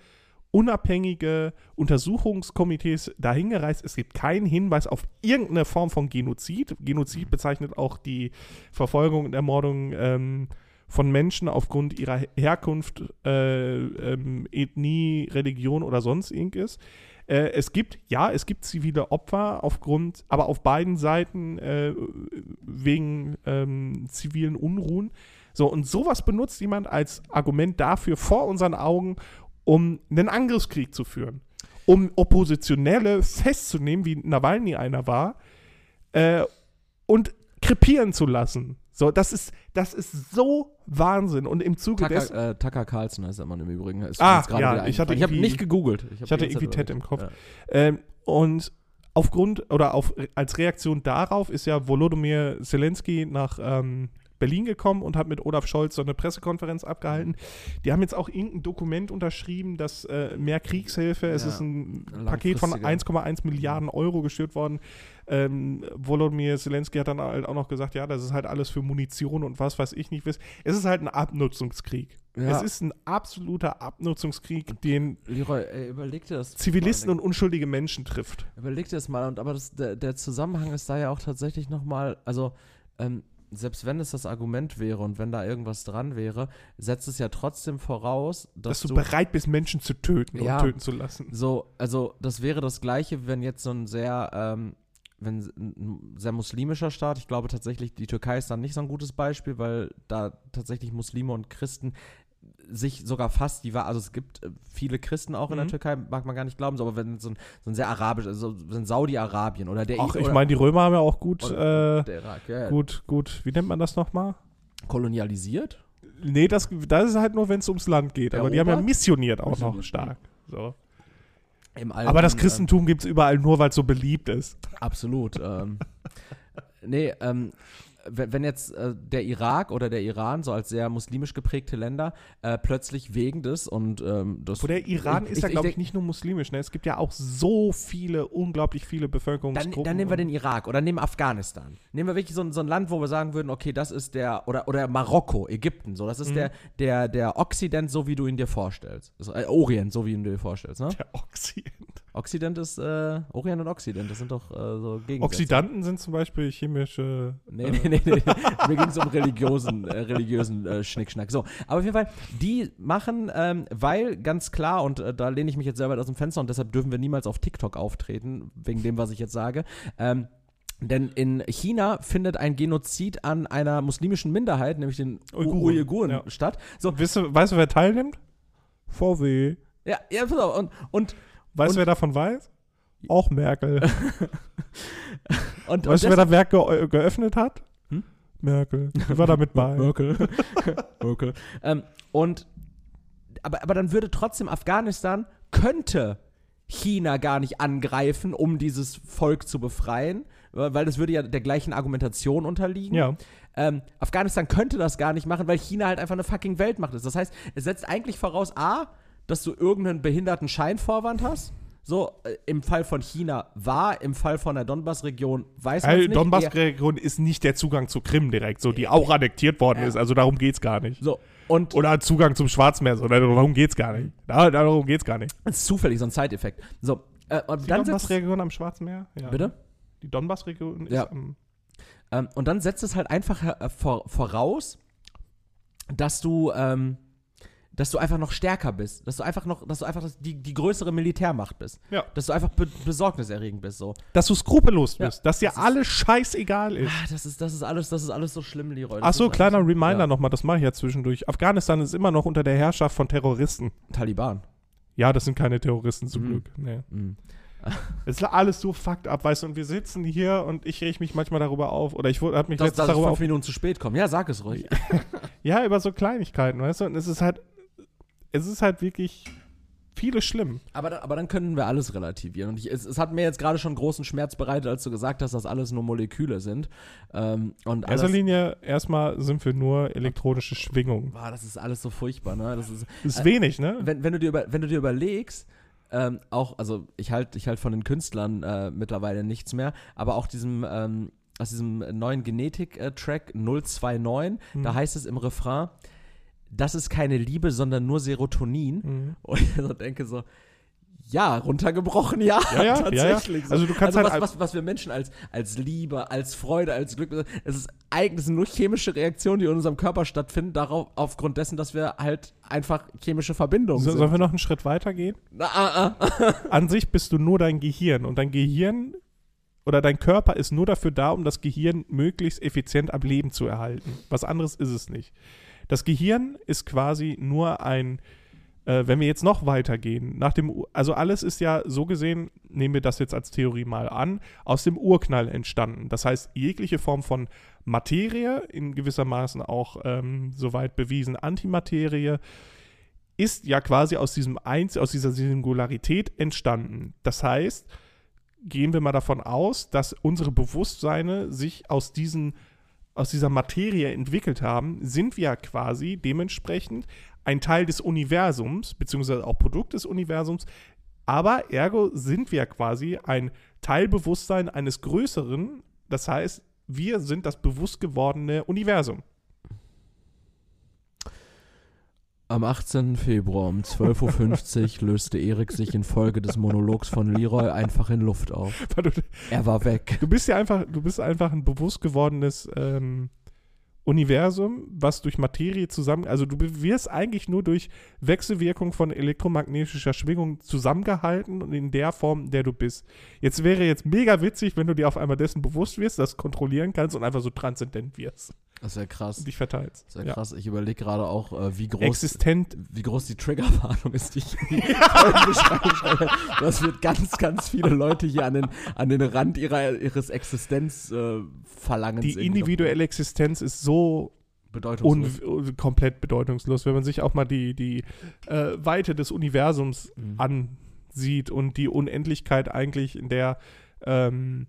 unabhängige Untersuchungskomitees dahingereist. Es gibt keinen Hinweis auf irgendeine Form von Genozid. Genozid bezeichnet auch die Verfolgung und Ermordung ähm, von Menschen aufgrund ihrer Herkunft, äh, ähm, Ethnie, Religion oder sonst irgendwas. Äh, es gibt, ja, es gibt zivile Opfer aufgrund, aber auf beiden Seiten äh, wegen ähm, zivilen Unruhen. So, und sowas benutzt jemand als Argument dafür vor unseren Augen, um einen Angriffskrieg zu führen. Um Oppositionelle festzunehmen, wie Nawalny einer war, äh, und krepieren zu lassen. So, das ist, das ist so Wahnsinn. Und im Zuge dessen. Tucker, äh, Tucker Carlson heißt der Mann im Übrigen. Ist Ah, jetzt gerade ja, ich hatte ich habe nicht gegoogelt. Ich hatte die ganze irgendwie Ted im Kopf. Ja. Ähm, und aufgrund oder auf, als Reaktion darauf ist ja Volodymyr Zelensky nach ähm, Berlin gekommen und hat mit Olaf Scholz so eine Pressekonferenz abgehalten. Die haben jetzt auch irgendein Dokument unterschrieben, dass äh, mehr Kriegshilfe, es Ja, ist ein Paket von langfristiger. 1,1 Milliarden Euro geschürt worden. Ähm, Volodymyr Zelensky hat dann halt auch noch gesagt, ja, das ist halt alles für Munition und was weiß ich nicht. was. Es ist halt ein Abnutzungskrieg. Ja. Es ist ein absoluter Abnutzungskrieg, den Leroy, ey, überleg dir das. Zivilisten und unschuldige Menschen trifft. Überleg dir das mal. Und, aber das, der, der Zusammenhang ist da ja auch tatsächlich nochmal, also ähm, selbst wenn es das Argument wäre und wenn da irgendwas dran wäre, setzt es ja trotzdem voraus, dass, Dass, du, bereit bist, Menschen zu töten Ja. und töten zu lassen. So, also das wäre das Gleiche, wenn jetzt so ein sehr, ähm, wenn ein sehr muslimischer Staat, ich glaube tatsächlich, die Türkei ist dann nicht so ein gutes Beispiel, weil da tatsächlich Muslime und Christen sich sogar fast, die war, also es gibt äh, viele Christen auch in der Mhm. Türkei, mag man gar nicht glauben, so, aber wenn so ein, so ein sehr arabisch, also so ein Saudi-Arabien oder der Ach, ich meine, die Römer haben ja auch gut, äh, der Irak, ja, ja. gut, gut, wie nennt man das nochmal? kolonialisiert. Nee, das, das ist halt nur, wenn es ums Land geht. Aber die haben ja missioniert auch noch Missioniert, stark. So. Im Aber das Christentum gibt es überall nur, weil es so beliebt ist. Ähm, absolut. ähm, nee, ähm, wenn jetzt äh, der Irak oder der Iran, so als sehr muslimisch geprägte Länder, äh, plötzlich wegen des und ähm, das. Wo der Iran Ich- ist ja, glaube ich, nicht nur muslimisch. Ne? Es gibt ja auch so viele, unglaublich viele Dann, Bevölkerungsgruppen. dann nehmen wir den Irak oder nehmen Afghanistan. Nehmen wir wirklich so, ein- so ein Land, wo wir sagen würden, okay, das ist der, oder, oder Marokko, Ägypten, so, das ist Mhm. der, der, der Okzident, so wie du ihn dir vorstellst. Also, äh, Orient, so wie du ihn dir vorstellst, ne? Der Oxid Okzident ist, äh, Orient und Okzident, das sind doch äh, so Gegensätze. Oxidanten sind zum Beispiel chemische. Nee, nee, nee, nee. Mir ging es um religiösen, äh, religiösen äh, Schnickschnack. So, aber auf jeden Fall, die machen, ähm, weil ganz klar, und äh, da lehne ich mich jetzt selber aus dem Fenster und deshalb dürfen wir niemals auf TikTok auftreten, wegen dem, was ich jetzt sage. Ähm, denn in China findet ein Genozid an einer muslimischen Minderheit, nämlich den Uiguren, Uiguren, Uiguren ja. statt. So, Weißt du, weißt du, wer teilnimmt? VW. ja, ja, pass auf. Und, und, Weißt Und- du, wer davon weiß? Auch Merkel. und, und Weißt du, wer das Werk ge geöffnet hat? Hm? Merkel. Die war da mit bei. Merkel. Merkel. Ähm, und aber, aber dann würde trotzdem Afghanistan könnte China gar nicht angreifen, um dieses Volk zu befreien, weil weil das würde ja der gleichen Argumentation unterliegen. Ja. Ähm, Afghanistan könnte das gar nicht machen, weil China halt einfach eine fucking Weltmacht ist. Das heißt, es setzt eigentlich voraus, A, dass du irgendeinen behinderten Scheinvorwand hast. So, äh, im Fall von China war, im Fall von der Donbass-Region weiß man nicht. Donbass-Region ist nicht der Zugang zu Krim direkt, so die auch annektiert worden Ja. ist. Also darum geht's gar nicht. So, und Oder Zugang zum Schwarzmeer, so darum geht's gar nicht. Da, darum geht's gar nicht. das ist zufällig, so ein Side-Effekt. So, äh, und Die dann setzt, Donbass-Region am Schwarzmeer? Ja. Bitte? Die Donbass-Region ist Ja. am. Ähm, und dann setzt es halt einfach äh, vor, voraus, dass du, ähm, dass du einfach noch stärker bist, dass du einfach noch, dass du einfach das, die, die größere Militärmacht bist, Ja. dass du einfach be besorgniserregend bist, so. Dass du skrupellos Ja. bist, dass dir Das alles scheißegal ist. Ah, das ist, das ist alles, das ist alles so schlimm, Leroy. Das Ach so, ist kleiner alles- Reminder ja. nochmal, das mache ich ja zwischendurch. Afghanistan ist immer noch unter der Herrschaft von Terroristen. Taliban. Ja, das sind keine Terroristen zum Mhm. Glück. Nee. Mhm. Es ist alles so fucked up, weißt du, und wir sitzen hier und ich reg mich manchmal darüber auf, oder ich habe mich Dass, letztens dass ich darüber fünf auf, Minuten zu spät komme. Ja, sag es ruhig. ja, über so Kleinigkeiten, weißt du, und es ist halt, es ist halt wirklich vieles schlimm. Aber, dann- aber dann können wir alles relativieren. Und ich, es, es hat mir jetzt gerade schon großen Schmerz bereitet, als du gesagt hast, dass alles nur Moleküle sind. Ähm, und In erster Linie, erstmal sind wir nur elektronische Schwingungen. Boah, das ist alles so furchtbar, ne? Das ist, Ist Äh, wenig, ne? wenn, wenn, du dir über, wenn du dir überlegst, ähm, auch, also ich halte ich halt von den Künstlern äh, mittlerweile nichts mehr, aber auch diesem, ähm, aus diesem neuen Genetik-Track 029, da Mhm. heißt es im Refrain, das ist keine Liebe, sondern nur Serotonin. Mhm. Und ich so denke so, Ja, runtergebrochen, ja. Ja, ja, tatsächlich. ja, ja. so. Also du kannst also halt was, was, was wir Menschen als, als Liebe, als Freude, als Glück, es ist eigentlich nur chemische Reaktionen, die in unserem Körper stattfinden, darauf, aufgrund dessen, dass wir halt einfach chemische Verbindungen So, sind. sollen wir noch einen Schritt weiter gehen? Na, ah, ah. An sich bist du nur dein Gehirn und dein Gehirn oder dein Körper ist nur dafür da, um das Gehirn möglichst effizient am Leben zu erhalten. Was anderes ist es nicht. Das Gehirn ist quasi nur ein, äh, wenn wir jetzt noch weitergehen, nach dem, also alles ist ja so gesehen, nehmen wir das jetzt als Theorie mal an, aus dem Urknall entstanden. Das heißt, jegliche Form von Materie, in gewissermaßen auch ähm, soweit bewiesen Antimaterie, ist ja quasi aus diesem Eins, aus dieser Singularität entstanden. Das heißt, gehen wir mal davon aus, dass unsere Bewusstseine sich aus diesen aus dieser Materie entwickelt haben, sind wir quasi dementsprechend ein Teil des Universums, beziehungsweise auch Produkt des Universums, aber ergo sind wir quasi ein Teilbewusstsein eines Größeren, das heißt, wir sind das bewusst gewordene Universum. Am 18. Februar um 12.50 Uhr löste Erik sich infolge des Monologs von Leroy einfach in Luft auf. Er war weg. du bist ja einfach, du bist einfach ein bewusst gewordenes ähm, Universum, was durch Materie zusammen, also du wirst eigentlich nur durch Wechselwirkung von elektromagnetischer Schwingung zusammengehalten und in der Form, in der du bist. Jetzt wäre jetzt mega witzig, wenn du dir auf einmal dessen bewusst wirst, das kontrollieren kannst und einfach so transzendent wirst Das wäre krass. und dich verteilst. Das wäre Ja. krass. Ich überlege gerade auch, äh, wie groß, Existent. wie groß die Triggerwarnung ist, die ich in die. Das wird ganz, ganz viele Leute hier an den, an den Rand ihrer, ihres Existenzverlangens äh, Verlangens Die individuelle Existenz ist so bedeutungslos. un un- komplett bedeutungslos, wenn man sich auch mal die, die äh, Weite des Universums Mhm. ansieht und die Unendlichkeit eigentlich in der ähm,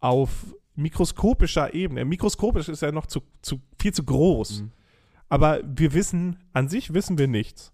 auf mikroskopischer Ebene. Mikroskopisch ist ja noch zu, zu viel zu groß. Mhm. Aber wir wissen, an sich wissen wir nichts.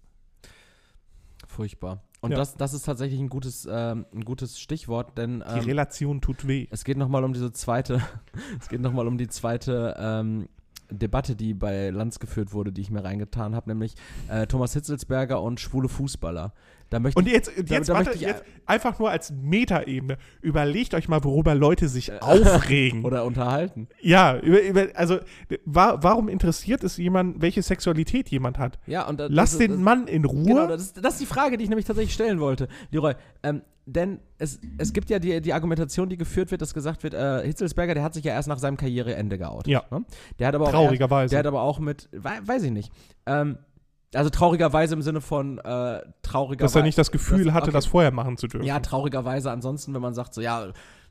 Furchtbar. Und Ja. das, das ist tatsächlich ein gutes, ähm, ein gutes Stichwort, denn Die ähm, Relation tut weh. es geht nochmal um diese zweite, es geht nochmal um die zweite ähm, Debatte, die bei Lanz geführt wurde, die ich mir reingetan habe, nämlich äh, Thomas Hitzelsberger und schwule Fußballer. Da möchte Und ich, jetzt, jetzt, da warte, möchte ich- jetzt einfach nur als Metaebene. Überlegt euch mal, worüber Leute sich aufregen. oder unterhalten. Ja, über, über, also wa warum interessiert es jemand, welche Sexualität jemand hat? Ja, und da- Lass das, den das, Mann in Ruhe. Genau, das ist, das ist die Frage, die ich nämlich tatsächlich stellen wollte, Leroy. Ähm, denn es, es gibt ja die, die Argumentation, die geführt wird, dass gesagt wird, äh, Hitzelsberger, der hat sich ja erst nach seinem Karriereende geoutet. Ja. Ne? Der hat aber auch Traurigerweise. Der hat aber auch mit, wei- weiß ich nicht. Ähm, also traurigerweise im Sinne von äh, traurigerweise. dass er nicht das Gefühl das- hatte, okay. das vorher machen zu dürfen. Ja, traurigerweise ansonsten, wenn man sagt so, ja,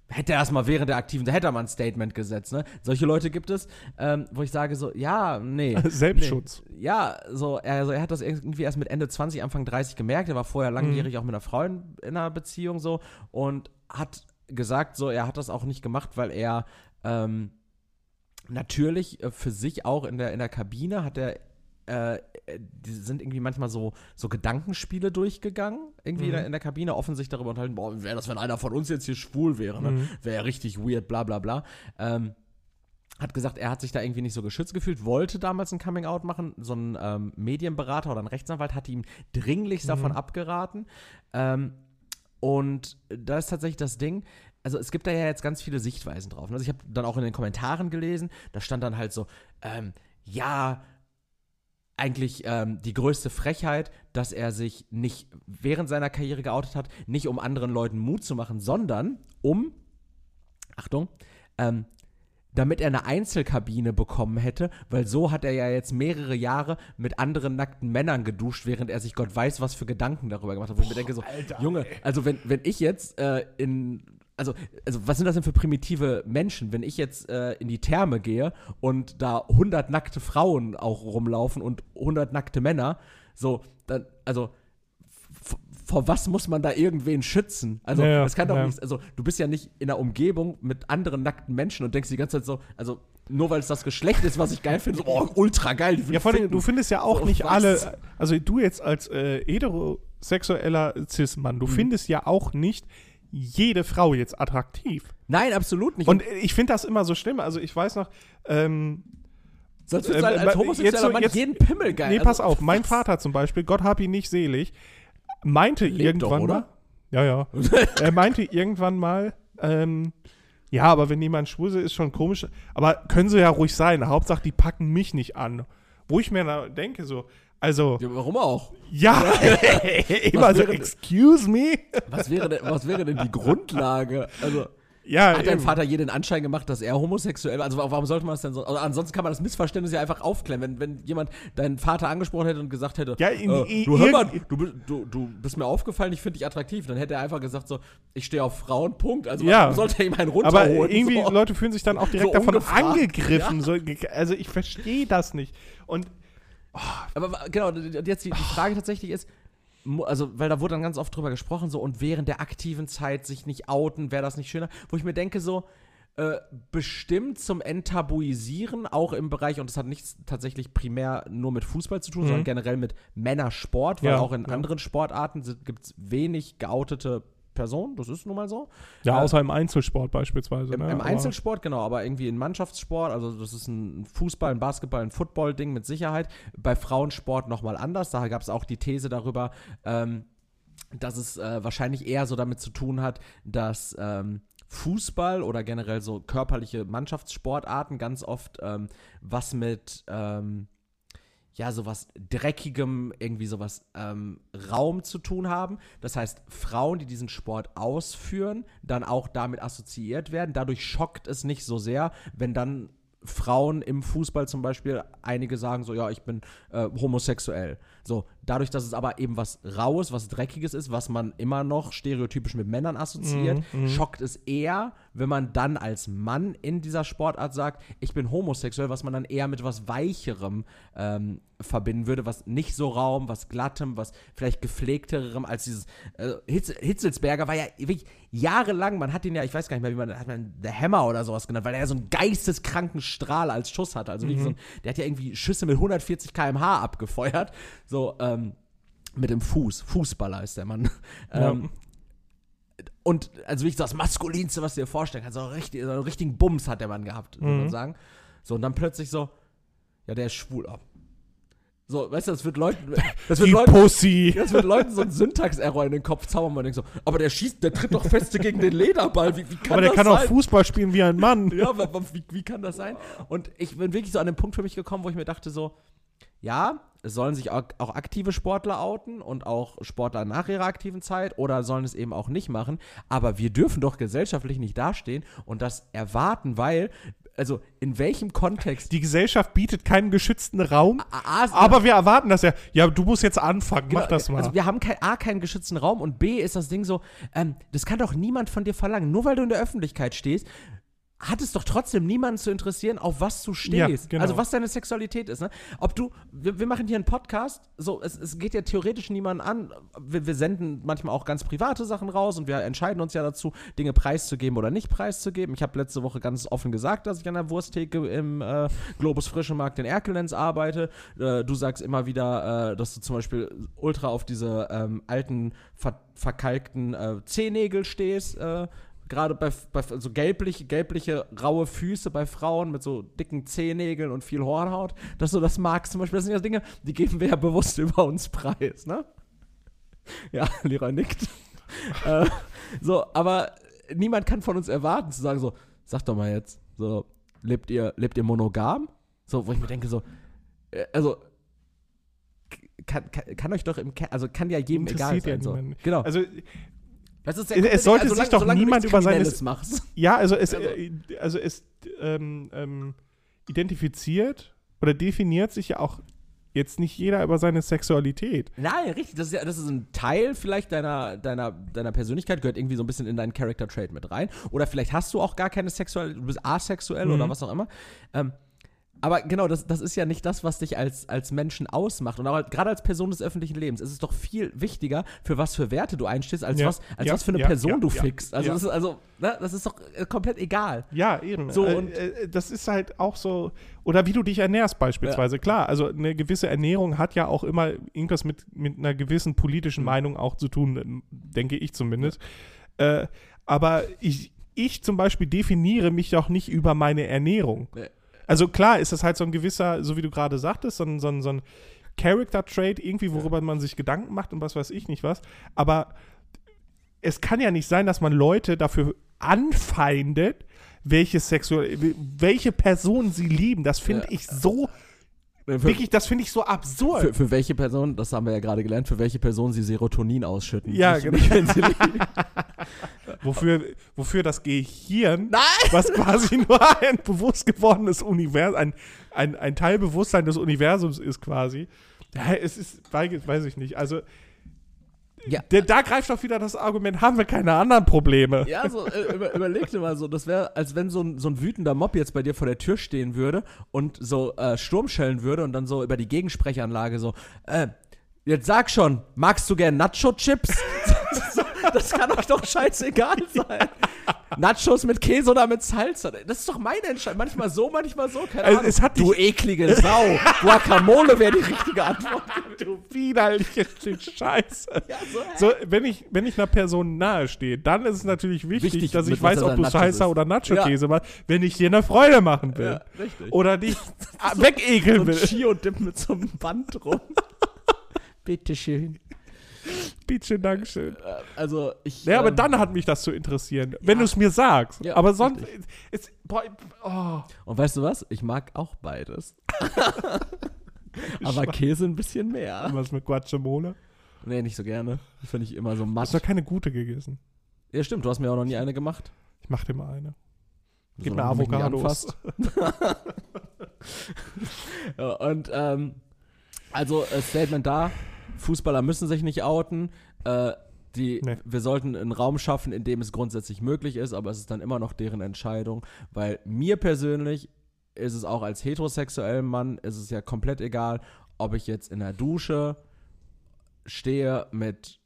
hätte er erst mal während der aktiven, da hätte er mal ein Statement gesetzt, ne? Solche Leute gibt es, ähm, wo ich sage so, ja, nee. Selbstschutz. Nee. Ja, so, er, also er hat das irgendwie erst mit Ende 20, Anfang 30 gemerkt. Er war vorher Mhm. langjährig auch mit einer Frau in, in einer Beziehung so und hat gesagt, so, er hat das auch nicht gemacht, weil er ähm, natürlich äh, für sich auch in der, in der Kabine hat er äh, die sind irgendwie manchmal so, so Gedankenspiele durchgegangen, irgendwie in, der, Mhm. in der Kabine, offen sich darüber unterhalten, boah, wäre das, wenn einer von uns jetzt hier schwul wäre, ne? Mhm. Wäre ja richtig weird, bla bla bla. Ähm, hat gesagt, er hat sich da irgendwie nicht so geschützt gefühlt, wollte damals ein Coming-out machen. So ein ähm, Medienberater oder ein Rechtsanwalt hat ihm dringlichst davon Mhm. abgeraten. Ähm, und da ist tatsächlich das Ding, also es gibt da ja jetzt ganz viele Sichtweisen drauf. Also ich habe dann auch in den Kommentaren gelesen, da stand dann halt so, ähm, ja, eigentlich ähm, die größte Frechheit, dass er sich nicht während seiner Karriere geoutet hat, nicht um anderen Leuten Mut zu machen, sondern um, Achtung, ähm, damit er eine Einzelkabine bekommen hätte, weil so hat er ja jetzt mehrere Jahre mit anderen nackten Männern geduscht, während er sich Gott weiß, was für Gedanken darüber gemacht hat. Wo ich mir denke so, Junge, also wenn, wenn ich jetzt äh, in also, also was sind das denn für primitive Menschen, wenn ich jetzt äh, in die Therme gehe und da 100 nackte Frauen auch rumlaufen und 100 nackte Männer, so, dann, also vor was muss man da irgendwen schützen? Also, Ja, das kann doch ja. nicht, also du bist ja nicht in einer Umgebung mit anderen nackten Menschen und denkst die ganze Zeit so, also nur weil es das Geschlecht ist, was ich geil finde, so, oh, ultra geil. Ja, vor allem, du findest ja auch So, nicht was? alle, also du jetzt als äh, heterosexueller Cis-Mann, Mhm. du findest ja auch nicht jede Frau jetzt attraktiv. Nein, absolut nicht. Und ich finde das immer so schlimm. Also ich weiß noch, ähm, sonst äh, du halt als äh, homosexueller jetzt Mann jetzt- jeden Pimmel geil. nee, Also, pass auf, mein Vater zum Beispiel, Gott hab ihn nicht selig, meinte Lebt irgendwann doch, oder? mal, Ja, ja. er meinte irgendwann mal, ähm, ja, aber wenn jemand schwul ist, ist schon komisch. Aber können sie ja ruhig sein. Hauptsache, die packen mich nicht an. Wo ich mir denke, so, also, Ja, warum auch? ja, immer so, excuse me. Was wäre denn, was wäre denn die Grundlage? Also, Ja, hat dein eben. Vater je den Anschein gemacht, dass er homosexuell war? Also, warum sollte man das denn so? Also, ansonsten kann man das Missverständnis ja einfach aufklären. Wenn, wenn jemand deinen Vater angesprochen hätte und gesagt hätte, Ja, in- äh, du, hör mal, du, bist- du, du bist mir aufgefallen, ich finde dich attraktiv, dann hätte er einfach gesagt so, ich stehe auf Frauen, Punkt. Also, Ja. warum sollte er ihm einen Aber runterholen? irgendwie, so. Leute fühlen sich dann auch direkt So davon ungefragt. angegriffen. So, also ich verstehe das nicht. Und Aber wa- genau, jetzt die, die Frage tatsächlich ist, also, weil da wurde dann ganz oft drüber gesprochen, so, und während der aktiven Zeit sich nicht outen, wäre das nicht schöner? Wo ich mir denke, so, äh, bestimmt zum Enttabuisieren, auch im Bereich, und das hat nichts tatsächlich primär nur mit Fußball zu tun, Mhm. sondern generell mit Männersport, weil Ja, auch in ja. anderen Sportarten gibt es wenig geoutete Personen, das ist nun mal so. ja, Äh, außer im Einzelsport beispielsweise. Im, ne? im Einzelsport, genau, aber irgendwie in Mannschaftssport, also das ist ein Fußball, ein Basketball, ein Football-Ding mit Sicherheit. Bei Frauensport nochmal anders. Da gab es auch die These darüber, ähm, dass es äh, wahrscheinlich eher so damit zu tun hat, dass ähm, Fußball oder generell so körperliche Mannschaftssportarten ganz oft ähm, was mit ähm, ja, sowas Dreckigem, irgendwie sowas ähm, Raum zu tun haben. Das heißt, Frauen, die diesen Sport ausführen, dann auch damit assoziiert werden. Dadurch schockt es nicht so sehr, wenn dann Frauen im Fußball zum Beispiel, einige sagen so, ja, ich bin äh, homosexuell. So, dadurch, dass es aber eben was Raues, was Dreckiges ist, was man immer noch stereotypisch mit Männern assoziiert, schockt es eher, wenn man dann als Mann in dieser Sportart sagt, ich bin homosexuell, was man dann eher mit was Weicherem ähm, verbinden würde, was nicht so raum, was glattem, was vielleicht gepflegterem als dieses äh, Hitz, Hitzelsberger war ja wirklich jahrelang, man hat ihn ja, ich weiß gar nicht mehr, wie man, hat man The Hammer oder sowas genannt, weil er so einen geisteskranken Strahl als Schuss hatte. Also wirklich so ein, der hat ja irgendwie Schüsse mit 140 km/h abgefeuert. So, ähm, mit dem Fuß. Fußballer ist der Mann. Ja. Ähm, und also wirklich so das Maskulinste, was du dir vorstellen kannst. So, richtig, so einen richtigen Bums hat der Mann gehabt, würde man Mhm. sagen. So, und dann plötzlich so, ja, der ist schwul. ab. So, weißt du, das wird Leuten, das wird Die Leuten, Pussy. das wird Leuten so ein Syntax-Error in den Kopf zaubern, man denkt so, aber der schießt, der tritt doch feste gegen den Lederball, wie, wie kann Aber der das kann auch sein? Fußball spielen wie ein Mann. Ja, wie, wie kann das sein? Und ich bin wirklich so an den Punkt für mich gekommen, wo ich mir dachte so, ja, es sollen sich auch, auch aktive Sportler outen und auch Sportler nach ihrer aktiven Zeit oder sollen es eben auch nicht machen. Aber wir dürfen doch gesellschaftlich nicht dastehen und das erwarten, weil, also in welchem Kontext Die Gesellschaft bietet keinen geschützten Raum, A- A- aber wir erwarten das ja. Ja, du musst jetzt anfangen, mach das mal. Also wir haben kein, A, keinen geschützten Raum und B ist das Ding so, ähm, das kann doch niemand von dir verlangen. Nur weil du in der Öffentlichkeit stehst, hat es doch trotzdem niemanden zu interessieren, auf was du stehst. Ja, genau. Also was deine Sexualität ist. Ne? Ob du, wir, wir machen hier einen Podcast, so, es, es geht ja theoretisch niemanden an. Wir, wir senden manchmal auch ganz private Sachen raus und wir entscheiden uns ja dazu, Dinge preiszugeben oder nicht preiszugeben. Ich habe letzte Woche ganz offen gesagt, dass ich an der Wursttheke im äh, Globus Frische Markt in Erkelenz arbeite. Äh, du sagst immer wieder, äh, dass du zum Beispiel ultra auf diese ähm, alten, ver verkalkten äh, Zehennägel stehst. Gerade bei, bei so gelblich, gelbliche, raue Füße bei Frauen mit so dicken Zehennägeln und viel Hornhaut, dass du das magst zum Beispiel. Das sind ja Dinge, die geben wir ja bewusst über uns preis, ne? Ja, Leroy nickt. äh, so, aber niemand kann von uns erwarten zu sagen so, sag doch mal jetzt, so, lebt ihr, lebt ihr monogam? So, wo ich mir denke so, äh, also, kann, kann, kann euch doch im, Ke- also kann ja jedem egal sein. so. Genau. Also, Das ist es- komplett es sollte egal, sich doch niemand über seine- Kriminelles machst. ja, also es, Also- äh, also es ähm, ähm, identifiziert oder definiert sich ja auch jetzt nicht jeder über seine Sexualität. Nein, richtig. Das ist ja, das ist ein Teil vielleicht deiner, deiner, deiner Persönlichkeit, gehört irgendwie so ein bisschen in deinen Character Trait mit rein. Oder vielleicht hast du auch gar keine Sexualität, du bist asexuell Mhm. oder was auch immer. Ähm, aber genau, das, das ist ja nicht das, was dich als, als Menschen ausmacht. Und auch gerade als Person des öffentlichen Lebens ist es doch viel wichtiger, für was für Werte du einstehst, als, Ja, was, als ja, was für eine ja, Person du fixst. Also, das ist, also ne, das ist doch äh, komplett egal. Ja, eben. So, äh, und- äh, das ist halt auch so, oder wie du dich ernährst beispielsweise. Klar, also eine gewisse Ernährung hat ja auch immer irgendwas mit, mit einer gewissen politischen Mhm. Meinung auch zu tun, ähm, denke ich zumindest. Äh, aber ich, ich zum Beispiel definiere mich doch nicht über meine Ernährung. Nee. Also klar ist das halt so ein gewisser, so wie du gerade sagtest, so ein, so ein, so ein Character-Trait, irgendwie, worüber man sich Gedanken macht und was weiß ich nicht was. Aber es kann ja nicht sein, dass man Leute dafür anfeindet, welche sexuelle, welche Person sie lieben. Das finde ich so, Für, wirklich, das finde ich so absurd. für, für welche Person, das haben wir ja gerade gelernt, für welche Person sie Serotonin ausschütten. Ja, Nicht- genau. nicht, wenn sie lieben. wofür, wofür das Gehirn, was quasi nur ein bewusst gewordenes Universum, ein, ein, ein Teilbewusstsein des Universums ist quasi. Ja, es ist, weiß weiß ich nicht. Also, Ja. da, da greift auch wieder das Argument, haben wir keine anderen Probleme. Ja, so, äh, über, überleg dir mal so, das wäre, als wenn so ein, so ein wütender Mob jetzt bei dir vor der Tür stehen würde und so äh, Sturm schellen würde und dann so über die Gegensprechanlage so, äh, jetzt sag schon, magst du gern Nacho-Chips? das kann euch doch scheißegal sein. Nachos mit Käse oder mit Salsa. Das ist doch meine Entscheidung. Manchmal so, manchmal so. Keine Also, Ahnung. es hat du eklige Sau. Guacamole wäre die richtige Antwort. Du widerliches Stück Scheiße. Ja, so? So, wenn ich, wenn ich einer Person nahe stehe, dann ist es natürlich wichtig, Wichtig, dass ich weiß, ob du Salsa oder Nacho-Käse machst, wenn ich dir eine Freude machen will. Ja. Oder dich wegekeln so ein will. Chio-Dip mit so einem Band rum. Bitteschön. Bitte, Dankeschön. Äh, Also, ich. Ja, aber ähm, dann hat mich das zu interessieren, wenn du es mir sagst. Ja, aber sonst, es, boah, oh. Und weißt du was? Ich mag auch beides. aber Käse ein bisschen mehr. was mit Guacamole? Nee, nicht so gerne. Finde ich immer so Hast matt. du noch keine gute gegessen? Ja, stimmt, du hast mir auch noch nie eine gemacht. Ich mach dir mal eine. Gib mir mich nicht Avocados. ja, und ähm, also Statement da, Fußballer müssen sich nicht outen. Äh, die, Nee. Wir sollten einen Raum schaffen, in dem es grundsätzlich möglich ist, aber es ist dann immer noch deren Entscheidung, weil mir persönlich ist es auch als heterosexuellem Mann, ist es ja komplett egal, ob ich jetzt in der Dusche stehe mit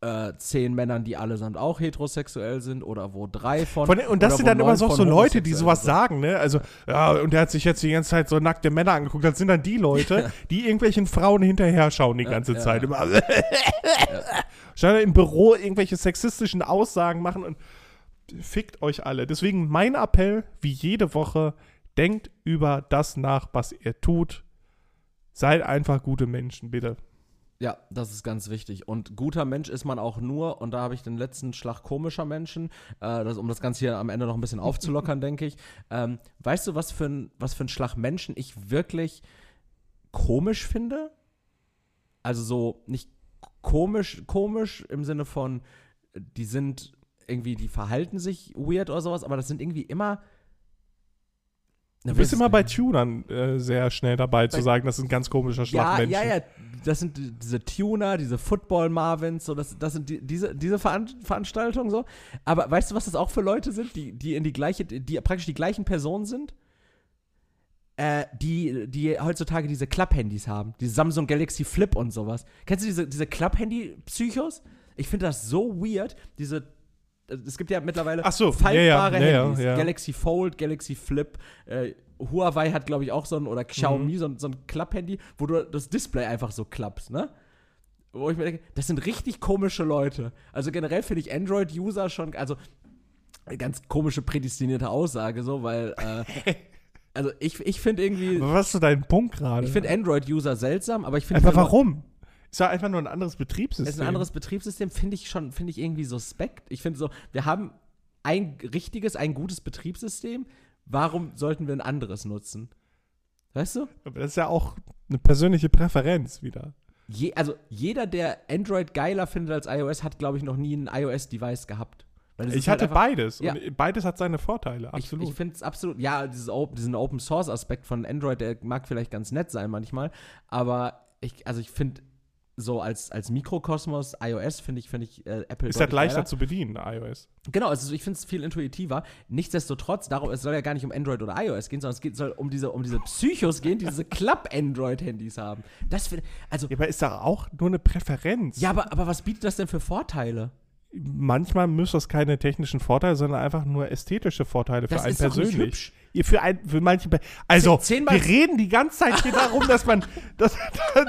äh, zehn Männern, die allesamt auch heterosexuell sind oder wo drei von. Von, und das sind dann immer so, so Leute, die sowas sind. sagen, ne? Also, ja, und der hat sich jetzt die ganze Zeit so nackte Männer angeguckt. Das sind dann die Leute, die irgendwelchen Frauen hinterher schauen die ganze ja, Zeit. ja. Immer Statt im Büro irgendwelche sexistischen Aussagen machen und fickt euch alle. Deswegen mein Appell, wie jede Woche, denkt über das nach, was ihr tut. Seid einfach gute Menschen, bitte. Ja, das ist ganz wichtig. Und guter Mensch ist man auch nur, und da habe ich den letzten Schlag komischer Menschen, äh, das, um das Ganze hier am Ende noch ein bisschen aufzulockern, denke ich. Ähm, weißt du, was für, ein, was für ein Schlag Menschen ich wirklich komisch finde? Also so nicht komisch, komisch im Sinne von, die sind irgendwie, die verhalten sich weird oder sowas, aber das sind irgendwie immer. Du bist immer bei. Tunern äh, sehr schnell dabei zu sagen, das ist ein ganz komischer Schlag Ja, ja, ja. Das sind die- diese Tuner, diese Football-Marvins, so, das, das sind die, diese, diese Veran Veranstaltungen so. Aber weißt du, was das auch für Leute sind, die, die in die gleiche, die praktisch die gleichen Personen sind? Äh, die, die heutzutage diese Klapp-Handys haben. Die Samsung Galaxy Flip und sowas. Kennst du diese, diese Klapp-Handy-Psychos? Ich finde das so weird. Diese. Es gibt ja mittlerweile so, faltbare ja, ja, Handys. ja. Galaxy Fold, Galaxy Flip. Äh, Huawei hat, glaube ich, auch so ein, oder Mhm. Xiaomi, so, ein- so ein Klapp-Handy, wo du das Display einfach so klappst, ne? Wo ich mir denke, das sind richtig komische Leute. Also generell finde ich Android-User schon, also eine ganz komische prädestinierte Aussage, so, weil, äh, also ich, ich finde irgendwie, Aber was ist so dein Punkt gerade? ich finde Android-User seltsam, aber ich finde. Aber warum? Ist ja einfach nur ein anderes Betriebssystem. Es ist ein anderes Betriebssystem, finde ich schon, finde ich irgendwie suspekt. Ich finde so, wir haben ein richtiges, ein gutes Betriebssystem. Warum sollten wir ein anderes nutzen? Weißt du? Aber das ist ja auch eine persönliche Präferenz wieder. Je, also jeder, der Android geiler findet als iOS, hat, glaube ich, noch nie ein iOS-Device gehabt. Ich halt hatte einfach- beides Ja. und beides hat seine Vorteile, Ich, absolut. ich finde es absolut, ja, dieses, Op- diesen Open Source Aspekt von Android, der mag vielleicht ganz nett sein manchmal, aber ich, also ich finde so als, als Mikrokosmos iOS finde ich, finde ich äh, Apple ist halt leichter geiler. zu bedienen, iOS. Genau, also ich finde es viel intuitiver. Nichtsdestotrotz, darum, es soll ja gar nicht um Android oder iOS gehen, sondern es geht, soll um diese, um diese Psychos gehen, die diese Club-Android-Handys haben. Das finde also, Ja, aber ist da auch nur eine Präferenz. ja, aber, aber was bietet das denn für Vorteile? Manchmal müssen das keine technischen Vorteile, sondern einfach nur ästhetische Vorteile für Das einen doch nicht persönlich. Für, ein, für manche. Also, Zehn- zehnmal- wir reden die ganze Zeit hier darum, dass man, dass,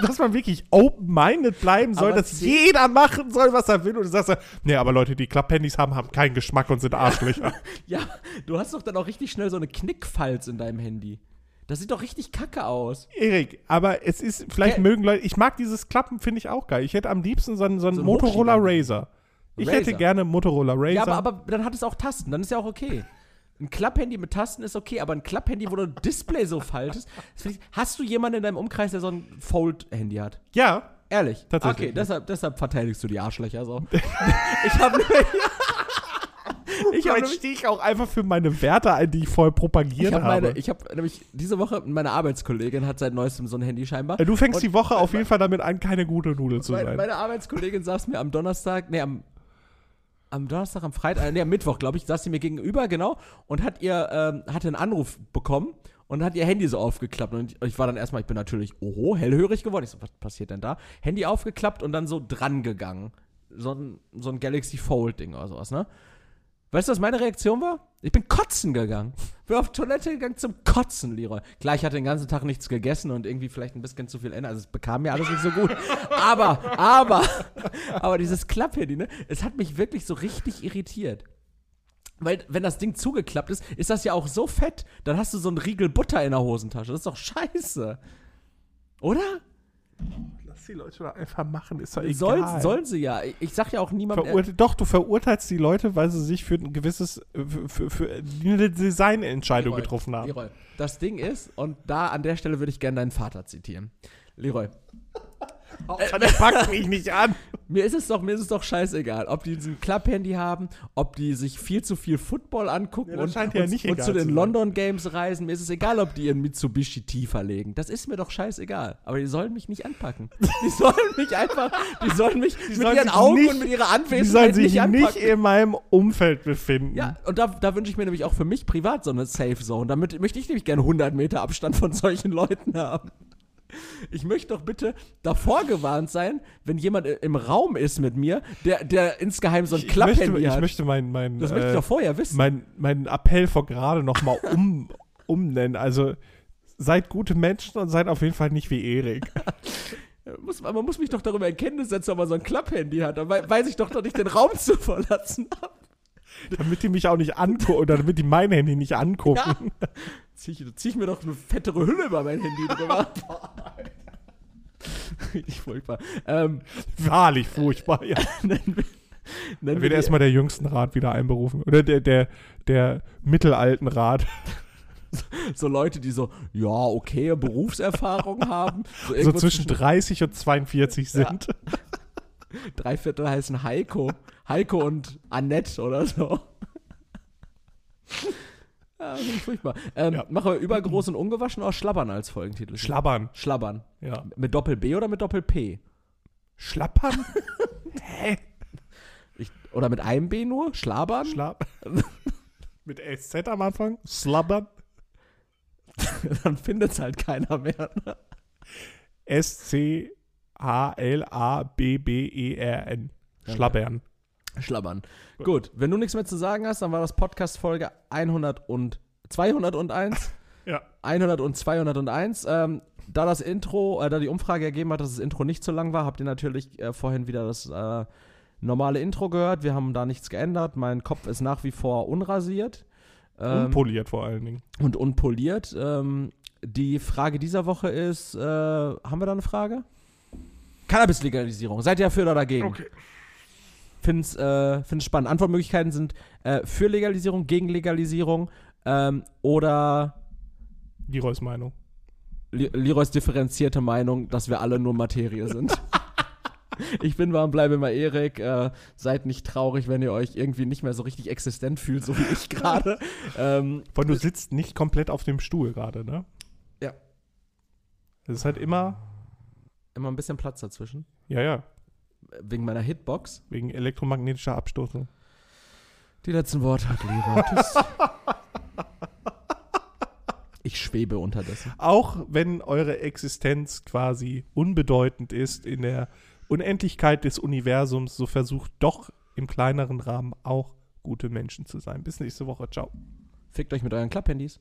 dass man wirklich open-minded bleiben soll, Aber dass jeder machen soll, was er will. Und du sagst, so, nee, aber Leute, die Klapphandys haben, haben keinen Geschmack und sind Arschlöcher. Ja, du hast doch dann auch richtig schnell so eine Knickfalz in deinem Handy. Das sieht doch richtig kacke aus. Erik, aber es ist, vielleicht Ja. mögen Leute, ich mag dieses Klappen, finde ich auch geil. Ich hätte am liebsten so einen, so einen So ein Motorola. Razer. Ich Razer. hätte gerne Motorola Razer. Ja, aber, aber dann hat es auch Tasten, dann ist ja auch okay. Ein Klapphandy mit Tasten ist okay, aber ein Klapphandy, wo du Display so faltest. ich- Hast du jemanden in deinem Umkreis, der so ein Fold-Handy hat? ja, Ehrlich? Tatsächlich, Okay, deshalb, deshalb verteidigst du die Arschlöcher so. ich habe ich hab stehe ich auch einfach für meine Werte ein, die ich vorher propagiert ich hab habe. meine, ich habe nämlich diese Woche meine Arbeitskollegin hat seit neuestem so ein Handy scheinbar. Du fängst Und die Woche auf jeden Fall damit an, keine gute Nudel zu meine, sein. meine Arbeitskollegin saß mir am Donnerstag, nee, am, am Donnerstag, am Freitag, äh, nee, am Mittwoch, glaube ich, saß sie mir gegenüber, genau, und hat ihr, ähm, hatte einen Anruf bekommen und hat ihr Handy so aufgeklappt. Und ich, war dann erstmal, ich bin natürlich, oho, hellhörig geworden. Ich so, was passiert denn da? Handy aufgeklappt und dann so dran gegangen. So ein, so ein Galaxy Fold-Ding oder sowas, ne? Weißt du, was meine Reaktion war? Ich bin kotzen gegangen. Bin auf Toilette gegangen zum Kotzen, Leroy. Klar, ich hatte den ganzen Tag nichts gegessen und irgendwie vielleicht ein bisschen zu viel Essen. Also es bekam mir alles nicht so gut. Aber, aber, aber dieses Klapphandy, ne? Es hat mich wirklich so richtig irritiert. Weil, wenn das Ding zugeklappt ist, ist das ja auch so fett. Dann hast du so einen Riegel Butter in der Hosentasche. Das ist doch scheiße. Oder? Die Leute doch einfach machen, ist doch egal. Sollen, sollen sie ja. Ich, ich sag ja auch niemandem. Verurte doch, du verurteilst die Leute, weil sie sich für ein gewisses, für, für, für eine Designentscheidung Leroy, getroffen haben. Leroy, das Ding ist, und da an der Stelle würde ich gerne deinen Vater zitieren. Leroy, Der packt mich nicht an. mir ist es doch, mir ist es doch scheißegal, ob die ein Klapphandy haben, ob die sich viel zu viel Football angucken Ja, und, ja und, und zu den. London Games reisen. Mir ist es egal, ob die ihren Mitsubishi tiefer legen. Das ist mir doch scheißegal. Aber die sollen mich nicht anpacken. Die sollen mich einfach, die sollen mich mit sollen ihren Augen nicht- und mit ihrer Die Anwesenheit sollen sich nicht nicht, in meinem Umfeld befinden. Ja, und da, da wünsche ich mir nämlich auch für mich privat so eine Safe Zone. Damit möchte ich nämlich gerne 100 Meter Abstand von solchen Leuten haben. Ich möchte doch bitte davor gewarnt sein, wenn jemand im Raum ist mit mir, der, der insgeheim so ein ich, ich Klapphandy ich hat. möchte mein, mein, das möchte ich äh, doch vorher wissen. mein, mein Appell von gerade nochmal um, umnennen. Also seid gute Menschen und seid auf jeden Fall nicht wie Erik. muss, man muss mich doch darüber in Kenntnis setzen, ob man so ein Klapphandy hat. Dann wei- weiß ich doch, dass ich den Raum zu verlassen habe. damit die mich auch nicht angucken oder damit die mein Handy nicht angucken. Ja. Zieh ich, zieh ich mir doch eine fettere Hülle über mein Handy drüber. Richtig furchtbar. Ähm, Wahrlich furchtbar, ja. nennen wir, nennen Dann wir wird erstmal der jüngsten Rat wieder einberufen. Oder der, der, der mittelalten Rat. so Leute, die so, ja, okay, Berufserfahrung haben. So, So zwischen 30 und 42 Ja. sind. drei Viertel heißen Heiko. Heiko und Annette oder so. Ja, furchtbar. Ähm, Ja. Machen wir übergroß und ungewaschen oder Schlabbern als Folgentitel? Schlabbern. Schlabbern. Ja. Mit Doppel B oder mit Doppel P? Schlappern? Hä? Ich, oder mit einem B nur? Schlabern? Schlapp. Mit SZ am Anfang? Slabbern? Dann findet es halt keiner mehr. Ne? S-C-H-L-A-B-B-E-R-N. Schlabbern. Schlabbern. Gut, wenn du nichts mehr zu sagen hast, dann war das Podcast Folge 100 und 201. Ja. 100 und 201. Ähm, da das Intro, äh, da die Umfrage ergeben hat, dass das Intro nicht so lang war, habt ihr natürlich äh, vorhin wieder das äh, normale Intro gehört. Wir haben da nichts geändert. Mein Kopf ist nach wie vor unrasiert. Ähm, Unpoliert vor allen Dingen. und unpoliert. Ähm, die Frage dieser Woche ist, äh, haben wir da eine Frage? Cannabis-Legalisierung. Seid ihr dafür oder dagegen? Okay. Find's, äh, find's spannend. Antwortmöglichkeiten sind äh, für Legalisierung, gegen Legalisierung ähm, oder Leroys Meinung. Le Leroys differenzierte Meinung, dass wir alle nur Materie sind. ich bin war und bleibe immer Erik. Äh, seid nicht traurig, wenn ihr euch irgendwie nicht mehr so richtig existent fühlt, so wie ich gerade. ähm, Weil du sitzt nicht komplett auf dem Stuhl gerade, ne? Ja. Das ist halt immer, immer ein bisschen Platz dazwischen. ja, ja, Wegen meiner Hitbox. wegen elektromagnetischer Abstoßung. Die letzten Worte hat Leroy. Tschüss. Ich schwebe unterdessen. Auch wenn eure Existenz quasi unbedeutend ist in der Unendlichkeit des Universums, so versucht doch im kleineren Rahmen auch gute Menschen zu sein. Bis nächste Woche. Ciao. Fickt euch mit euren Klapphandys.